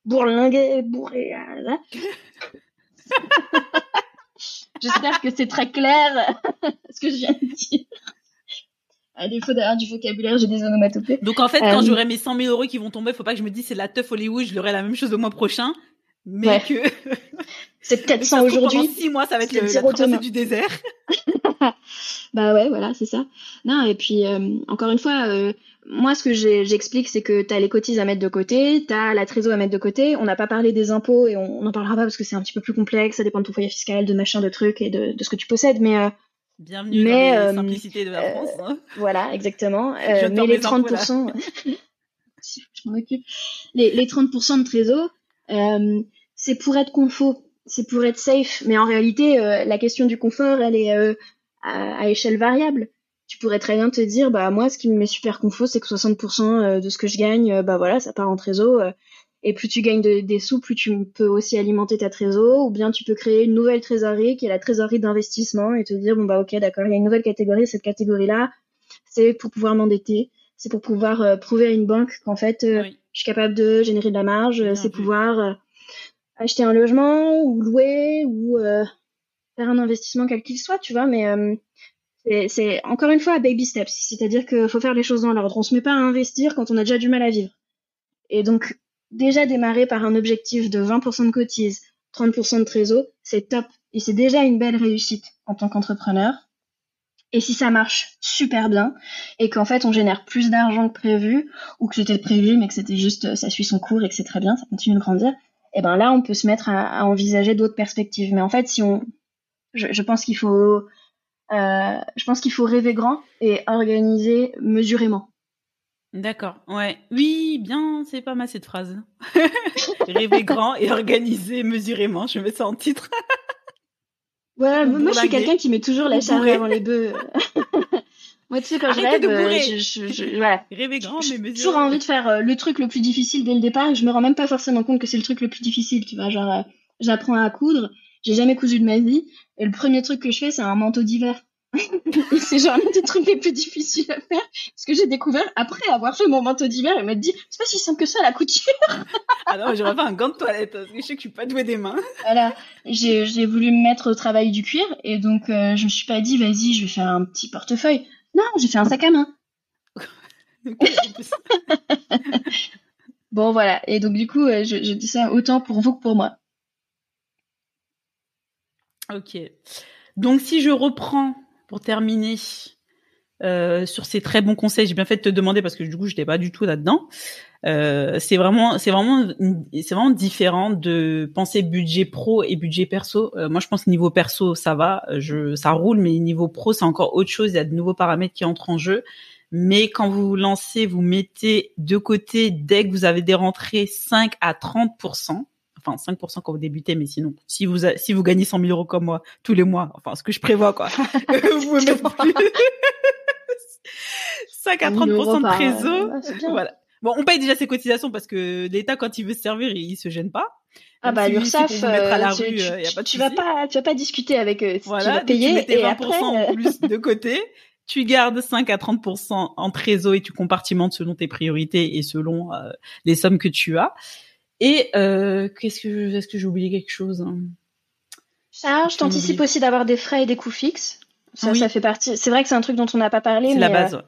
bourlinguer, bourrer à... là. J'espère que c'est très clair ce que je viens de dire. À défaut d'avoir du vocabulaire, j'ai des onomatopées. Donc en fait, quand Euh, j'aurai mes 100 000 euros qui vont tomber, faut pas que je me dise c'est la teuf Hollywood, je l'aurai la même chose le mois prochain. Mais Ouais. que C'est peut-être ça aujourd'hui. 6 mois, ça va être le, la traversée du désert. Bah ouais, voilà, c'est ça. Non, et puis, euh, encore une fois, euh, moi, ce que j'explique, c'est que t'as les cotises à mettre de côté, t'as la trésor à mettre de côté. On n'a pas parlé des impôts et on n'en parlera pas parce que c'est un petit peu plus complexe, ça dépend de ton foyer fiscal, de machin, de trucs et de, de ce que tu possèdes. Mais euh, Bienvenue Mais, dans les euh, simplicités de la euh, France. hein. voilà, exactement. Je Euh, mais les mes impôts, là. 30%, Si, je m'en occupe. Les, les 30% de trésor, euh, c'est pour être confort, c'est pour être safe. Mais en réalité, euh, la question du confort, elle est euh, à, à échelle variable. Tu pourrais très bien te dire, bah moi, ce qui me met super confort, c'est que 60% de ce que je gagne, euh, bah voilà, ça part en trésor. euh, et plus tu gagnes de- des sous, plus tu peux aussi alimenter ta trésor, ou bien tu peux créer une nouvelle trésorerie qui est la trésorerie d'investissement et te dire bon bah ok d'accord, il y a une nouvelle catégorie, cette catégorie-là, c'est pour pouvoir m'endetter, c'est pour pouvoir euh, prouver à une banque qu'en fait euh, Oui. je suis capable de générer de la marge, euh, c'est pouvoir euh, acheter un logement ou louer ou euh, faire un investissement quel qu'il soit, tu vois, mais euh, c'est- encore une fois baby steps, c'est-à-dire qu'il faut faire les choses dans l'ordre. On se met pas à investir quand on a déjà du mal à vivre. Et donc déjà démarrer par un objectif de 20% de cotise, 30% de trésor, c'est top. Et c'est déjà une belle réussite en tant qu'entrepreneur. Et si ça marche super bien, et qu'en fait on génère plus d'argent que prévu, ou que c'était prévu mais que c'était juste ça suit son cours et que c'est très bien, ça continue de grandir, et ben là on peut se mettre à, à envisager d'autres perspectives. Mais en fait si on, je, je pense qu'il faut, euh, je pense qu'il faut rêver grand et organiser mesurément. D'accord. Ouais. Oui, bien, c'est pas mal cette phrase. Rêver grand et organiser mesurément. Je mets ça en titre. Ouais, Ou moi je suis quelqu'un qui met toujours la charrue avant les bœufs. moi tu sais quand je Arrêtez rêve, de euh, bourrer. je, je, je- voilà. Rêver grand, mais J'ai mesurer. toujours envie de faire euh, le truc le plus difficile dès le départ et je me rends même pas forcément compte que c'est le truc le plus difficile, tu vois, genre euh, j'apprends à coudre, j'ai jamais cousu de ma vie et le premier truc que je fais c'est un manteau d'hiver. C'est genre l'un des trucs les plus difficiles à faire parce que j'ai découvert après avoir fait mon manteau d'hiver et me dit c'est pas si simple que ça la couture. Ah non, j'aurais fait un gant de toilette parce que je sais que je suis pas douée des mains. Voilà, j'ai j'ai voulu me mettre au travail du cuir et donc euh, je me suis pas dit vas-y je vais faire un petit portefeuille. Non, j'ai fait un sac à main. Bon voilà, et donc du coup euh, je, je dis ça autant pour vous que pour moi. ok. Donc si je reprends pour terminer euh, sur ces très bons conseils, j'ai bien fait de te demander parce que du coup je n'étais pas du tout là-dedans. Euh, c'est vraiment, c'est vraiment, c'est vraiment différent de penser budget pro et budget perso. Euh, moi, je pense niveau perso, ça va, euh, je, ça roule, mais niveau pro, c'est encore autre chose. Il y a de nouveaux paramètres qui entrent en jeu. Mais quand vous vous lancez, vous mettez de côté dès que vous avez des rentrées 5 à 30 Enfin, 5% quand vous débutez, mais sinon, si vous, a- si vous gagnez 100 000 euros comme moi tous les mois, enfin, ce que je prévois, quoi, vous pouvez mettre plus. 5 à 30% 1000 euros de trésor. bien. Voilà. Bon, on paye déjà ses cotisations parce que l'État, quand il veut se servir, il, il se gêne pas. Ah bah l'URSSAF, euh, tu, rue, tu- euh, y a pas de tu vas pas, tu vas pas discuter avec eux. Voilà, tu vas donc tu payer mettais et 20% après, en euh, plus de côté. tu gardes 5 à 30% en trésor et tu compartimentes selon tes priorités et selon euh, les sommes que tu as. Et euh, qu'est-ce que est-ce que j'ai oublié quelque chose hein? Charge, t'anticipes aussi d'avoir des frais et des coûts fixes. Ça, ça fait partie. C'est vrai que c'est un truc dont on n'a pas parlé. C'est la base.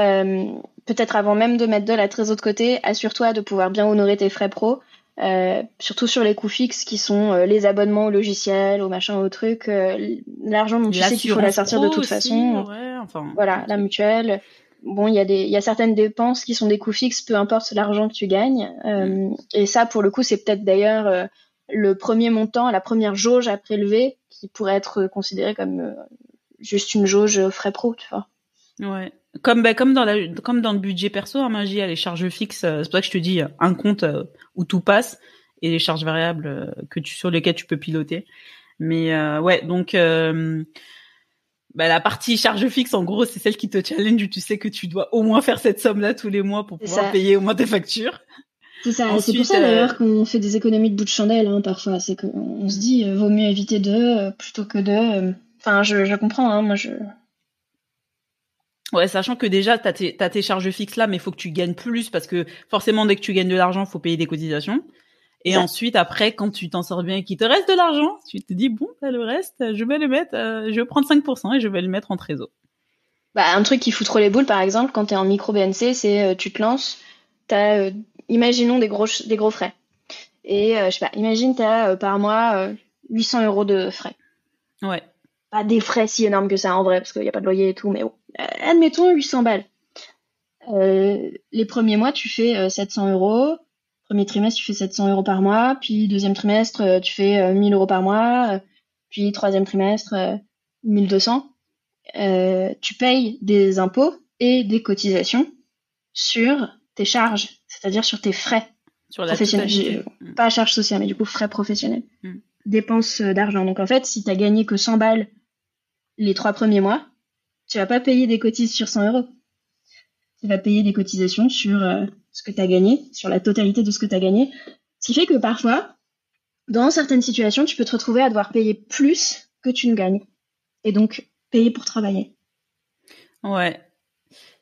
Euh, peut-être avant même de mettre de la trésor de côté, assure-toi de pouvoir bien honorer tes frais pro. Euh, surtout sur les coûts fixes qui sont euh, les abonnements au logiciel, au machin, au truc, euh, l'argent dont tu sais qu'il faut la sortir de toute façon. Ouais, enfin, voilà, la mutuelle. Bon, il y a des, il y a certaines dépenses qui sont des coûts fixes, peu importe l'argent que tu gagnes. Mm. Et ça, pour le coup, c'est peut-être d'ailleurs le premier montant, la première jauge à prélever, qui pourrait être considérée comme juste une jauge frais pro, tu vois. Ouais. Comme bah, comme dans la comme dans le budget perso, hein, Magie, il y a les charges fixes. Euh, c'est pour ça que je te dis un compte euh, où tout passe et les charges variables euh, que tu sur lesquelles tu peux piloter. Mais ouais, donc bah, la partie charge fixe, en gros, c'est celle qui te challenge. Tu sais que tu dois au moins faire cette somme-là tous les mois pour pouvoir payer au moins tes factures. C'est ça. C'est pour ça d'ailleurs qu'on fait des économies de bout de chandelle hein, parfois. C'est qu'on se dit vaut mieux éviter deux plutôt que deux. Enfin, je, je comprends. Hein, moi, je Ouais, sachant que déjà, tu as, tes charges fixes là, mais il faut que tu gagnes plus parce que forcément, dès que tu gagnes de l'argent, faut payer des cotisations. Et ensuite, après, quand tu t'en sors bien et qu'il te reste de l'argent, tu te dis, bon, le reste, je vais le mettre, euh, je vais prendre 5% et je vais le mettre en trésor. Bah, un truc qui fout trop les boules, par exemple, quand tu es en micro BNC, c'est euh, tu te lances, tu as, euh, imaginons des gros, des gros frais. Et je sais pas, imagine, tu as par mois 800 euros de frais. Ouais. Pas des frais si énormes que ça en vrai, parce qu'il n'y a pas de loyer et tout, mais bon. Euh, admettons 800 balles. Euh, les premiers mois, tu fais 700 euh, euros. Premier trimestre, tu fais 700 euros par mois. Puis deuxième trimestre, tu fais 1000 euros par mois. Puis troisième trimestre, 1200. tu payes des impôts et des cotisations sur tes charges, c'est-à-dire sur tes frais sur professionnels. Pas charges sociales, mais du coup frais professionnels. Mm. Dépenses d'argent. Donc en fait, si tu as gagné que 100 balles les trois premiers mois, tu vas pas payer des cotisations sur 100 euros. Tu vas payer des cotisations sur euh, ce que tu as gagné, sur la totalité de ce que tu as gagné. Ce qui fait que parfois, dans certaines situations, tu peux te retrouver à devoir payer plus que tu ne gagnes. Et donc, payer pour travailler. Ouais.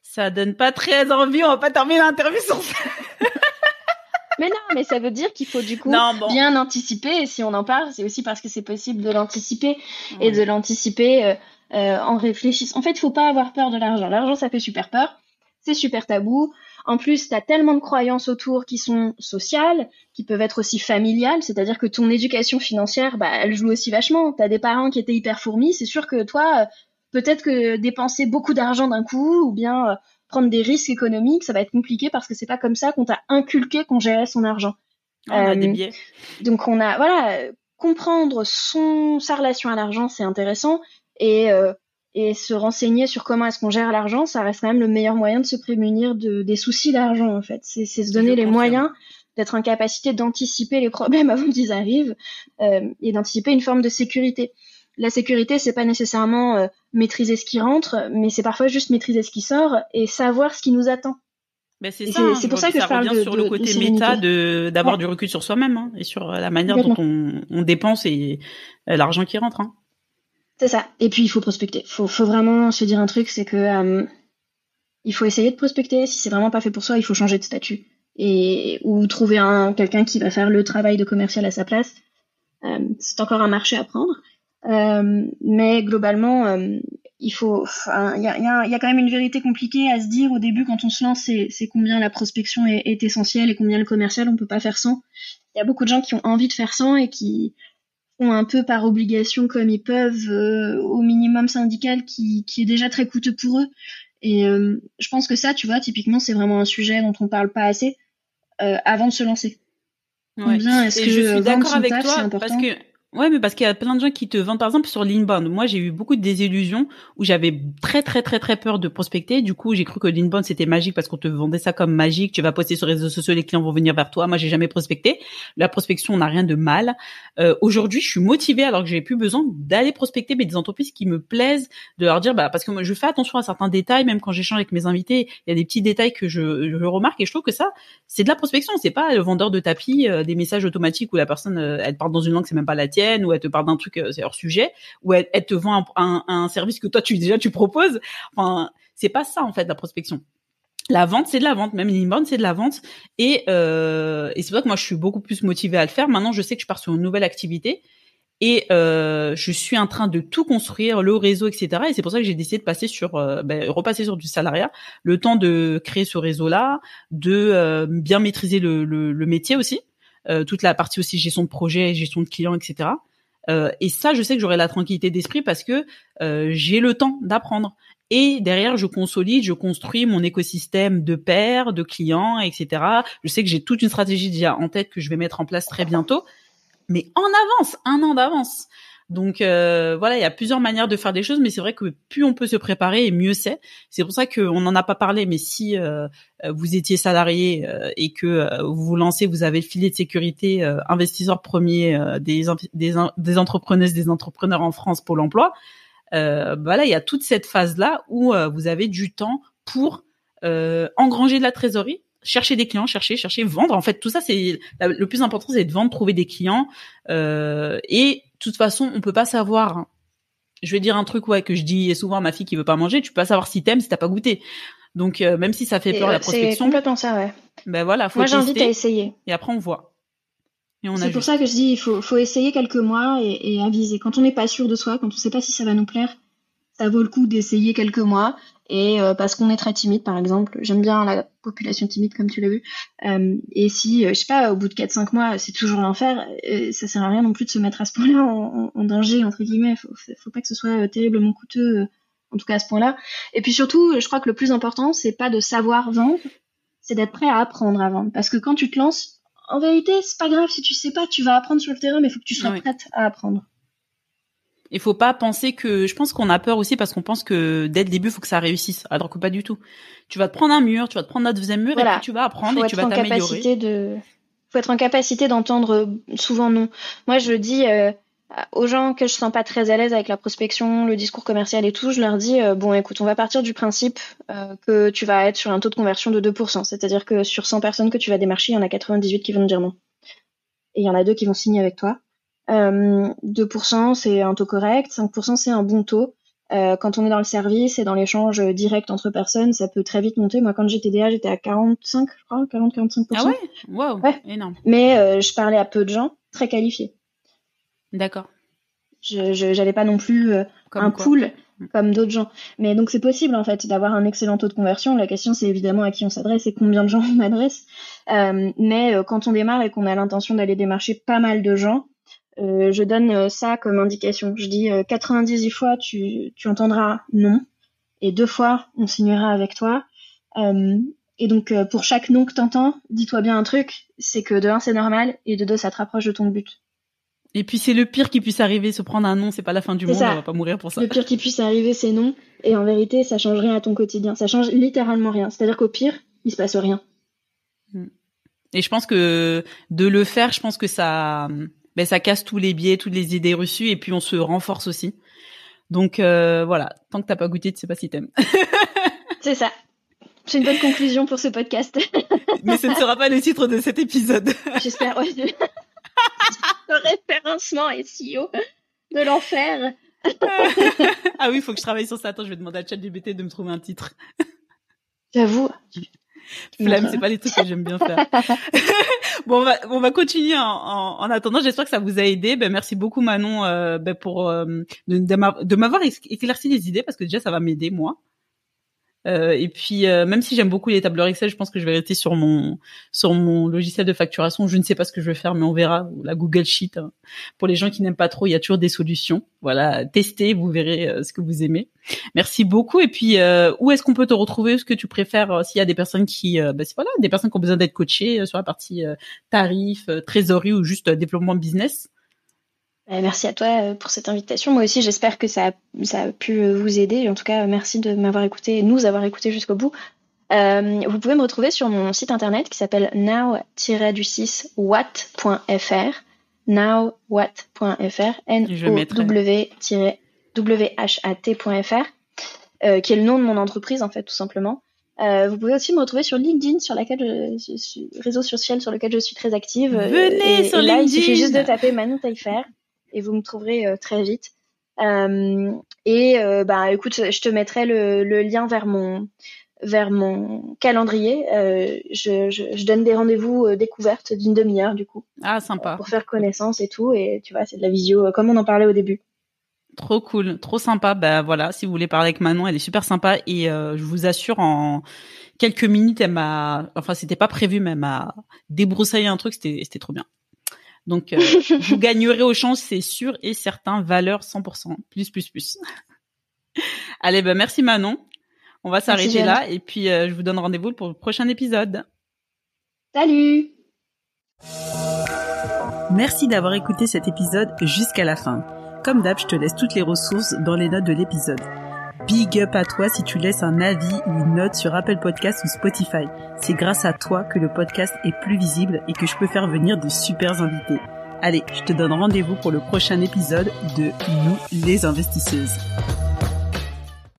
Ça donne pas très envie, on va pas terminer l'interview sans ça. mais non, mais ça veut dire qu'il faut du coup bien anticiper. Et si on en parle, c'est aussi parce que c'est possible de l'anticiper et de l'anticiper euh, euh, en réfléchissant. En fait, il faut pas avoir peur de l'argent. L'argent, ça fait super peur. C'est super tabou. En plus, tu as tellement de croyances autour qui sont sociales, qui peuvent être aussi familiales, c'est-à-dire que ton éducation financière, bah, elle joue aussi vachement. Tu as des parents qui étaient hyper fourmis, c'est sûr que toi, euh, peut-être que dépenser beaucoup d'argent d'un coup, ou bien euh, prendre des risques économiques, ça va être compliqué parce que c'est pas comme ça qu'on t'a inculqué qu'on gérait son argent. On a des biais. Donc on a, voilà, comprendre son, sa relation à l'argent, c'est intéressant, et, euh, et se renseigner sur comment est-ce qu'on gère l'argent, ça reste quand même le meilleur moyen de se prémunir de, des soucis d'argent en fait. C'est se donner les moyens d'être en capacité d'anticiper les problèmes avant qu'ils arrivent euh, et d'anticiper une forme de sécurité. La sécurité, c'est pas nécessairement euh, maîtriser ce qui rentre, mais c'est parfois juste maîtriser ce qui sort et savoir ce qui nous attend. Ben c'est ça. C'est hein, pour ça que je parle de, sur le côté méta de d'avoir du recul sur soi-même hein, et sur la manière dont on, on dépense et l'argent qui rentre. Hein. C'est ça. Et puis il faut prospecter. Faut, faut vraiment se dire un truc, c'est que euh, il faut essayer de prospecter. Si c'est vraiment pas fait pour soi, il faut changer de statut et ou trouver un quelqu'un qui va faire le travail de commercial à sa place. Euh, c'est encore un marché à prendre. Euh, mais globalement, il faut, il y a, y a, quand même une vérité compliquée à se dire au début quand on se lance, c'est combien la prospection est, est, essentielle et combien le commercial on peut pas faire sans. Il y a beaucoup de gens qui ont envie de faire sans et qui un peu par obligation comme ils peuvent euh, au minimum syndical qui, qui, est déjà très coûteux pour eux. Et euh, je pense que ça, tu vois, typiquement, c'est vraiment un sujet dont on parle pas assez euh, avant de se lancer. Ouais. est-ce que je suis d'accord avec toi parce que Ouais, mais parce qu'il y a plein de gens qui te vendent, par exemple, sur l'inbound. Moi, j'ai eu beaucoup de désillusions où j'avais très, très, très, très peur de prospecter. Du coup, j'ai cru que l'inbound, c'était magique parce qu'on te vendait ça comme magique. Tu vas poster sur les réseaux sociaux, les clients vont venir vers toi. Moi, j'ai jamais prospecté. La prospection, on n'a rien de mal. Euh, aujourd'hui, je suis motivée alors que j'ai plus besoin d'aller prospecter, mais des entreprises qui me plaisent, de leur dire, bah, parce que moi, je fais attention à certains détails, même quand j'échange avec mes invités, il y a des petits détails que je, je remarque et je trouve que ça, c'est de la prospection. C'est pas le vendeur de tapis, euh, des messages automatiques où la personne, euh, elle parle dans une langue, c'est même pas la tienne ou elle te parle d'un truc c'est hors sujet ou elle, te vend un, service que toi tu déjà tu proposes. Enfin, c'est pas ça en fait la prospection. La vente, c'est de la vente, même l'inbound, c'est de la vente. Et, euh, et c'est pour ça que moi, je suis beaucoup plus motivée à le faire. Maintenant, je sais que je pars sur une nouvelle activité et euh, je suis en train de tout construire, le réseau, etc. Et c'est pour ça que j'ai décidé de passer sur, euh, ben, repasser sur du salariat, le temps de créer ce réseau-là, de euh, bien maîtriser le, métier aussi, euh, toute la partie aussi gestion de projet, gestion de clients, etc. et ça, je sais que j'aurai la tranquillité d'esprit parce que j'ai le temps d'apprendre. Et derrière, je consolide, je construis mon écosystème de pairs, de clients, etc. Je sais que j'ai toute une stratégie déjà en tête que je vais mettre en place très bientôt mais en avance, un an d'avance. Donc euh, voilà, il y a plusieurs manières de faire des choses, mais c'est vrai que plus on peut se préparer et mieux c'est. C'est pour ça qu'on n'en a pas parlé, mais si euh, vous étiez salarié euh, et que vous vous lancez, vous avez le filet de sécurité investisseur premier des, des, des entrepreneuses, des entrepreneurs en France pour l'emploi, voilà, il y a toute cette phase là où vous avez du temps pour engranger de la trésorerie chercher des clients, chercher, chercher, vendre. En fait, tout ça, c'est le plus important, c'est de vendre, trouver des clients. Euh, et toute façon, on peut pas savoir. Je vais dire un truc ouais que je dis souvent à ma fille qui veut pas manger. Tu peux pas savoir si t'aimes si t'as pas goûté. Donc euh, même si ça fait peur la prospection. C'est complètement ça, ouais. Ben voilà, faut Moi, j'invite à essayer. Et après, on voit. C'est pour ça que je dis, il faut, faut essayer quelques mois et, et aviser. Quand on n'est pas sûr de soi, quand on sait pas si ça va nous plaire, ça vaut le coup d'essayer quelques mois. Et euh, parce qu'on est très timide par exemple. J'aime bien la population timide comme tu l'as vu. Euh, et si euh, je sais pas au bout de 4-5 mois c'est toujours l'enfer ça sert à rien non plus de se mettre à ce point-là en, danger entre guillemets. Faut, faut pas que ce soit terriblement coûteux en tout cas à ce point-là. Et puis surtout je crois que le plus important c'est pas de savoir vendre c'est d'être prêt à apprendre à vendre. Parce que quand tu te lances en vérité c'est pas grave si tu sais pas tu vas apprendre sur le terrain mais il faut que tu sois prête à apprendre il faut pas penser que, je pense qu'on a peur aussi parce qu'on pense que dès le début, il faut que ça réussisse. Alors que pas du tout. Tu vas te prendre un mur, tu vas te prendre un deuxième mur et puis tu vas apprendre et tu vas t'améliorer. De... Faut être en capacité d'entendre souvent non. Moi, je dis euh, aux gens que je sens pas très à l'aise avec la prospection, le discours commercial et tout, je leur dis euh, bon, écoute, on va partir du principe euh, que tu vas être sur un taux de conversion de 2%. C'est-à-dire que sur 100 personnes que tu vas démarcher, il y en a 98 qui vont te dire non. Et il y en a deux qui vont signer avec toi. 2% euh, c'est un taux correct, 5% c'est un bon taux. Euh, quand on est dans le service et dans l'échange direct entre personnes, ça peut très vite monter. Moi, quand j'étais DA, j'étais à 45, je crois, 40-45%. Ah ouais? Wow, ouais. énorme. Mais euh, je parlais à peu de gens très qualifiés. D'accord. Je j'avais pas non plus un pool mm. comme d'autres gens. Mais donc c'est possible en fait d'avoir un excellent taux de conversion. La question c'est évidemment à qui on s'adresse et combien de gens on adresse. mais quand on démarre et qu'on a l'intention d'aller démarcher pas mal de gens, euh, je donne euh, ça comme indication. Je dis 90 euh, fois tu, tu entendras non et deux fois on signera avec toi. et donc pour chaque non que t'entends, dis-toi bien un truc, c'est que de un c'est normal et de deux ça te rapproche de ton but. Et puis c'est le pire qui puisse arriver, se prendre un non, c'est pas la fin du monde, on va pas mourir pour ça. Le pire qui puisse arriver c'est non et en vérité ça change rien à ton quotidien, ça change littéralement rien. C'est-à-dire qu'au pire il se passe rien. Hmm. Et je pense que de le faire, je pense que ça ben ça casse tous les biais, toutes les idées reçues et puis on se renforce aussi. Donc euh, voilà, tant que t'as pas goûté, tu sais pas si t'aimes. C'est ça. C'est une bonne conclusion pour ce podcast. Mais ce ne sera pas le titre de cet épisode. J'espère. Ouais. le référencement SEO de l'enfer. ah oui, il faut que je travaille sur ça. Attends, je vais demander à ChatGPT de me trouver un titre. J'avoue. Flemme, c'est pas les trucs que j'aime bien faire. bon, on va, on va continuer en, en, attendant. J'espère que ça vous a aidé. Ben, merci beaucoup Manon euh, ben, pour euh, de, de m'avoir éclairci les idées parce que déjà ça va m'aider moi. Euh, et puis euh, même si j'aime beaucoup les tableurs Excel, je pense que je vais rester sur mon sur mon logiciel de facturation. Je ne sais pas ce que je vais faire, mais on verra. La Google Sheet. Hein. Pour les gens qui n'aiment pas trop, il y a toujours des solutions. Voilà, testez, vous verrez euh, ce que vous aimez. Merci beaucoup. Et puis où est-ce qu'on peut te retrouver? Ce que tu préfères S'il y a des personnes qui, bah, voilà, des personnes qui ont besoin d'être coachées sur la partie tarif, trésorerie ou juste développement business? Euh, merci à toi euh, pour cette invitation. Moi aussi, j'espère que ça a, ça a pu euh, vous aider. En tout cas, merci de m'avoir écouté et nous avoir écouté jusqu'au bout. vous pouvez me retrouver sur mon site internet qui s'appelle now-du6watt.fr now-watt.fr n-o-w-w-h-a-t.fr qui est le nom de mon entreprise en fait tout simplement. vous pouvez aussi me retrouver sur LinkedIn, sur laquelle je, réseau social sur lequel je suis très active. Venez sur et LinkedIn. Il suffit juste de taper Manon Taillefer et vous me trouverez très vite. et bah écoute, je te mettrai le, le lien vers mon vers mon calendrier. Euh, je, je, donne des rendez-vous euh, découvertes d'une demi-heure du coup. Ah sympa. pour faire connaissance et tout. Et tu vois, c'est de la visio euh, comme on en parlait au début. Trop cool, trop sympa. Bah voilà, si vous voulez parler avec Manon, elle est super sympa et je vous assure en quelques minutes, elle m'a, enfin c'était pas prévu, mais elle m'a débroussaillé un truc, c'était c'était trop bien. Donc vous gagnerez au champ, c'est sûr et certain, valeur 100%, plus plus plus. Allez, bah merci Manon. On va s'arrêter là et puis euh, je vous donne rendez-vous pour le prochain épisode. Salut Merci d'avoir écouté cet épisode jusqu'à la fin. Comme d'hab, je te laisse toutes les ressources dans les notes de l'épisode. Big up à toi si tu laisses un avis ou une note sur Apple Podcast ou Spotify. C'est grâce à toi que le podcast est plus visible et que je peux faire venir de super invités. Allez, je te donne rendez-vous pour le prochain épisode de Nous les investisseuses.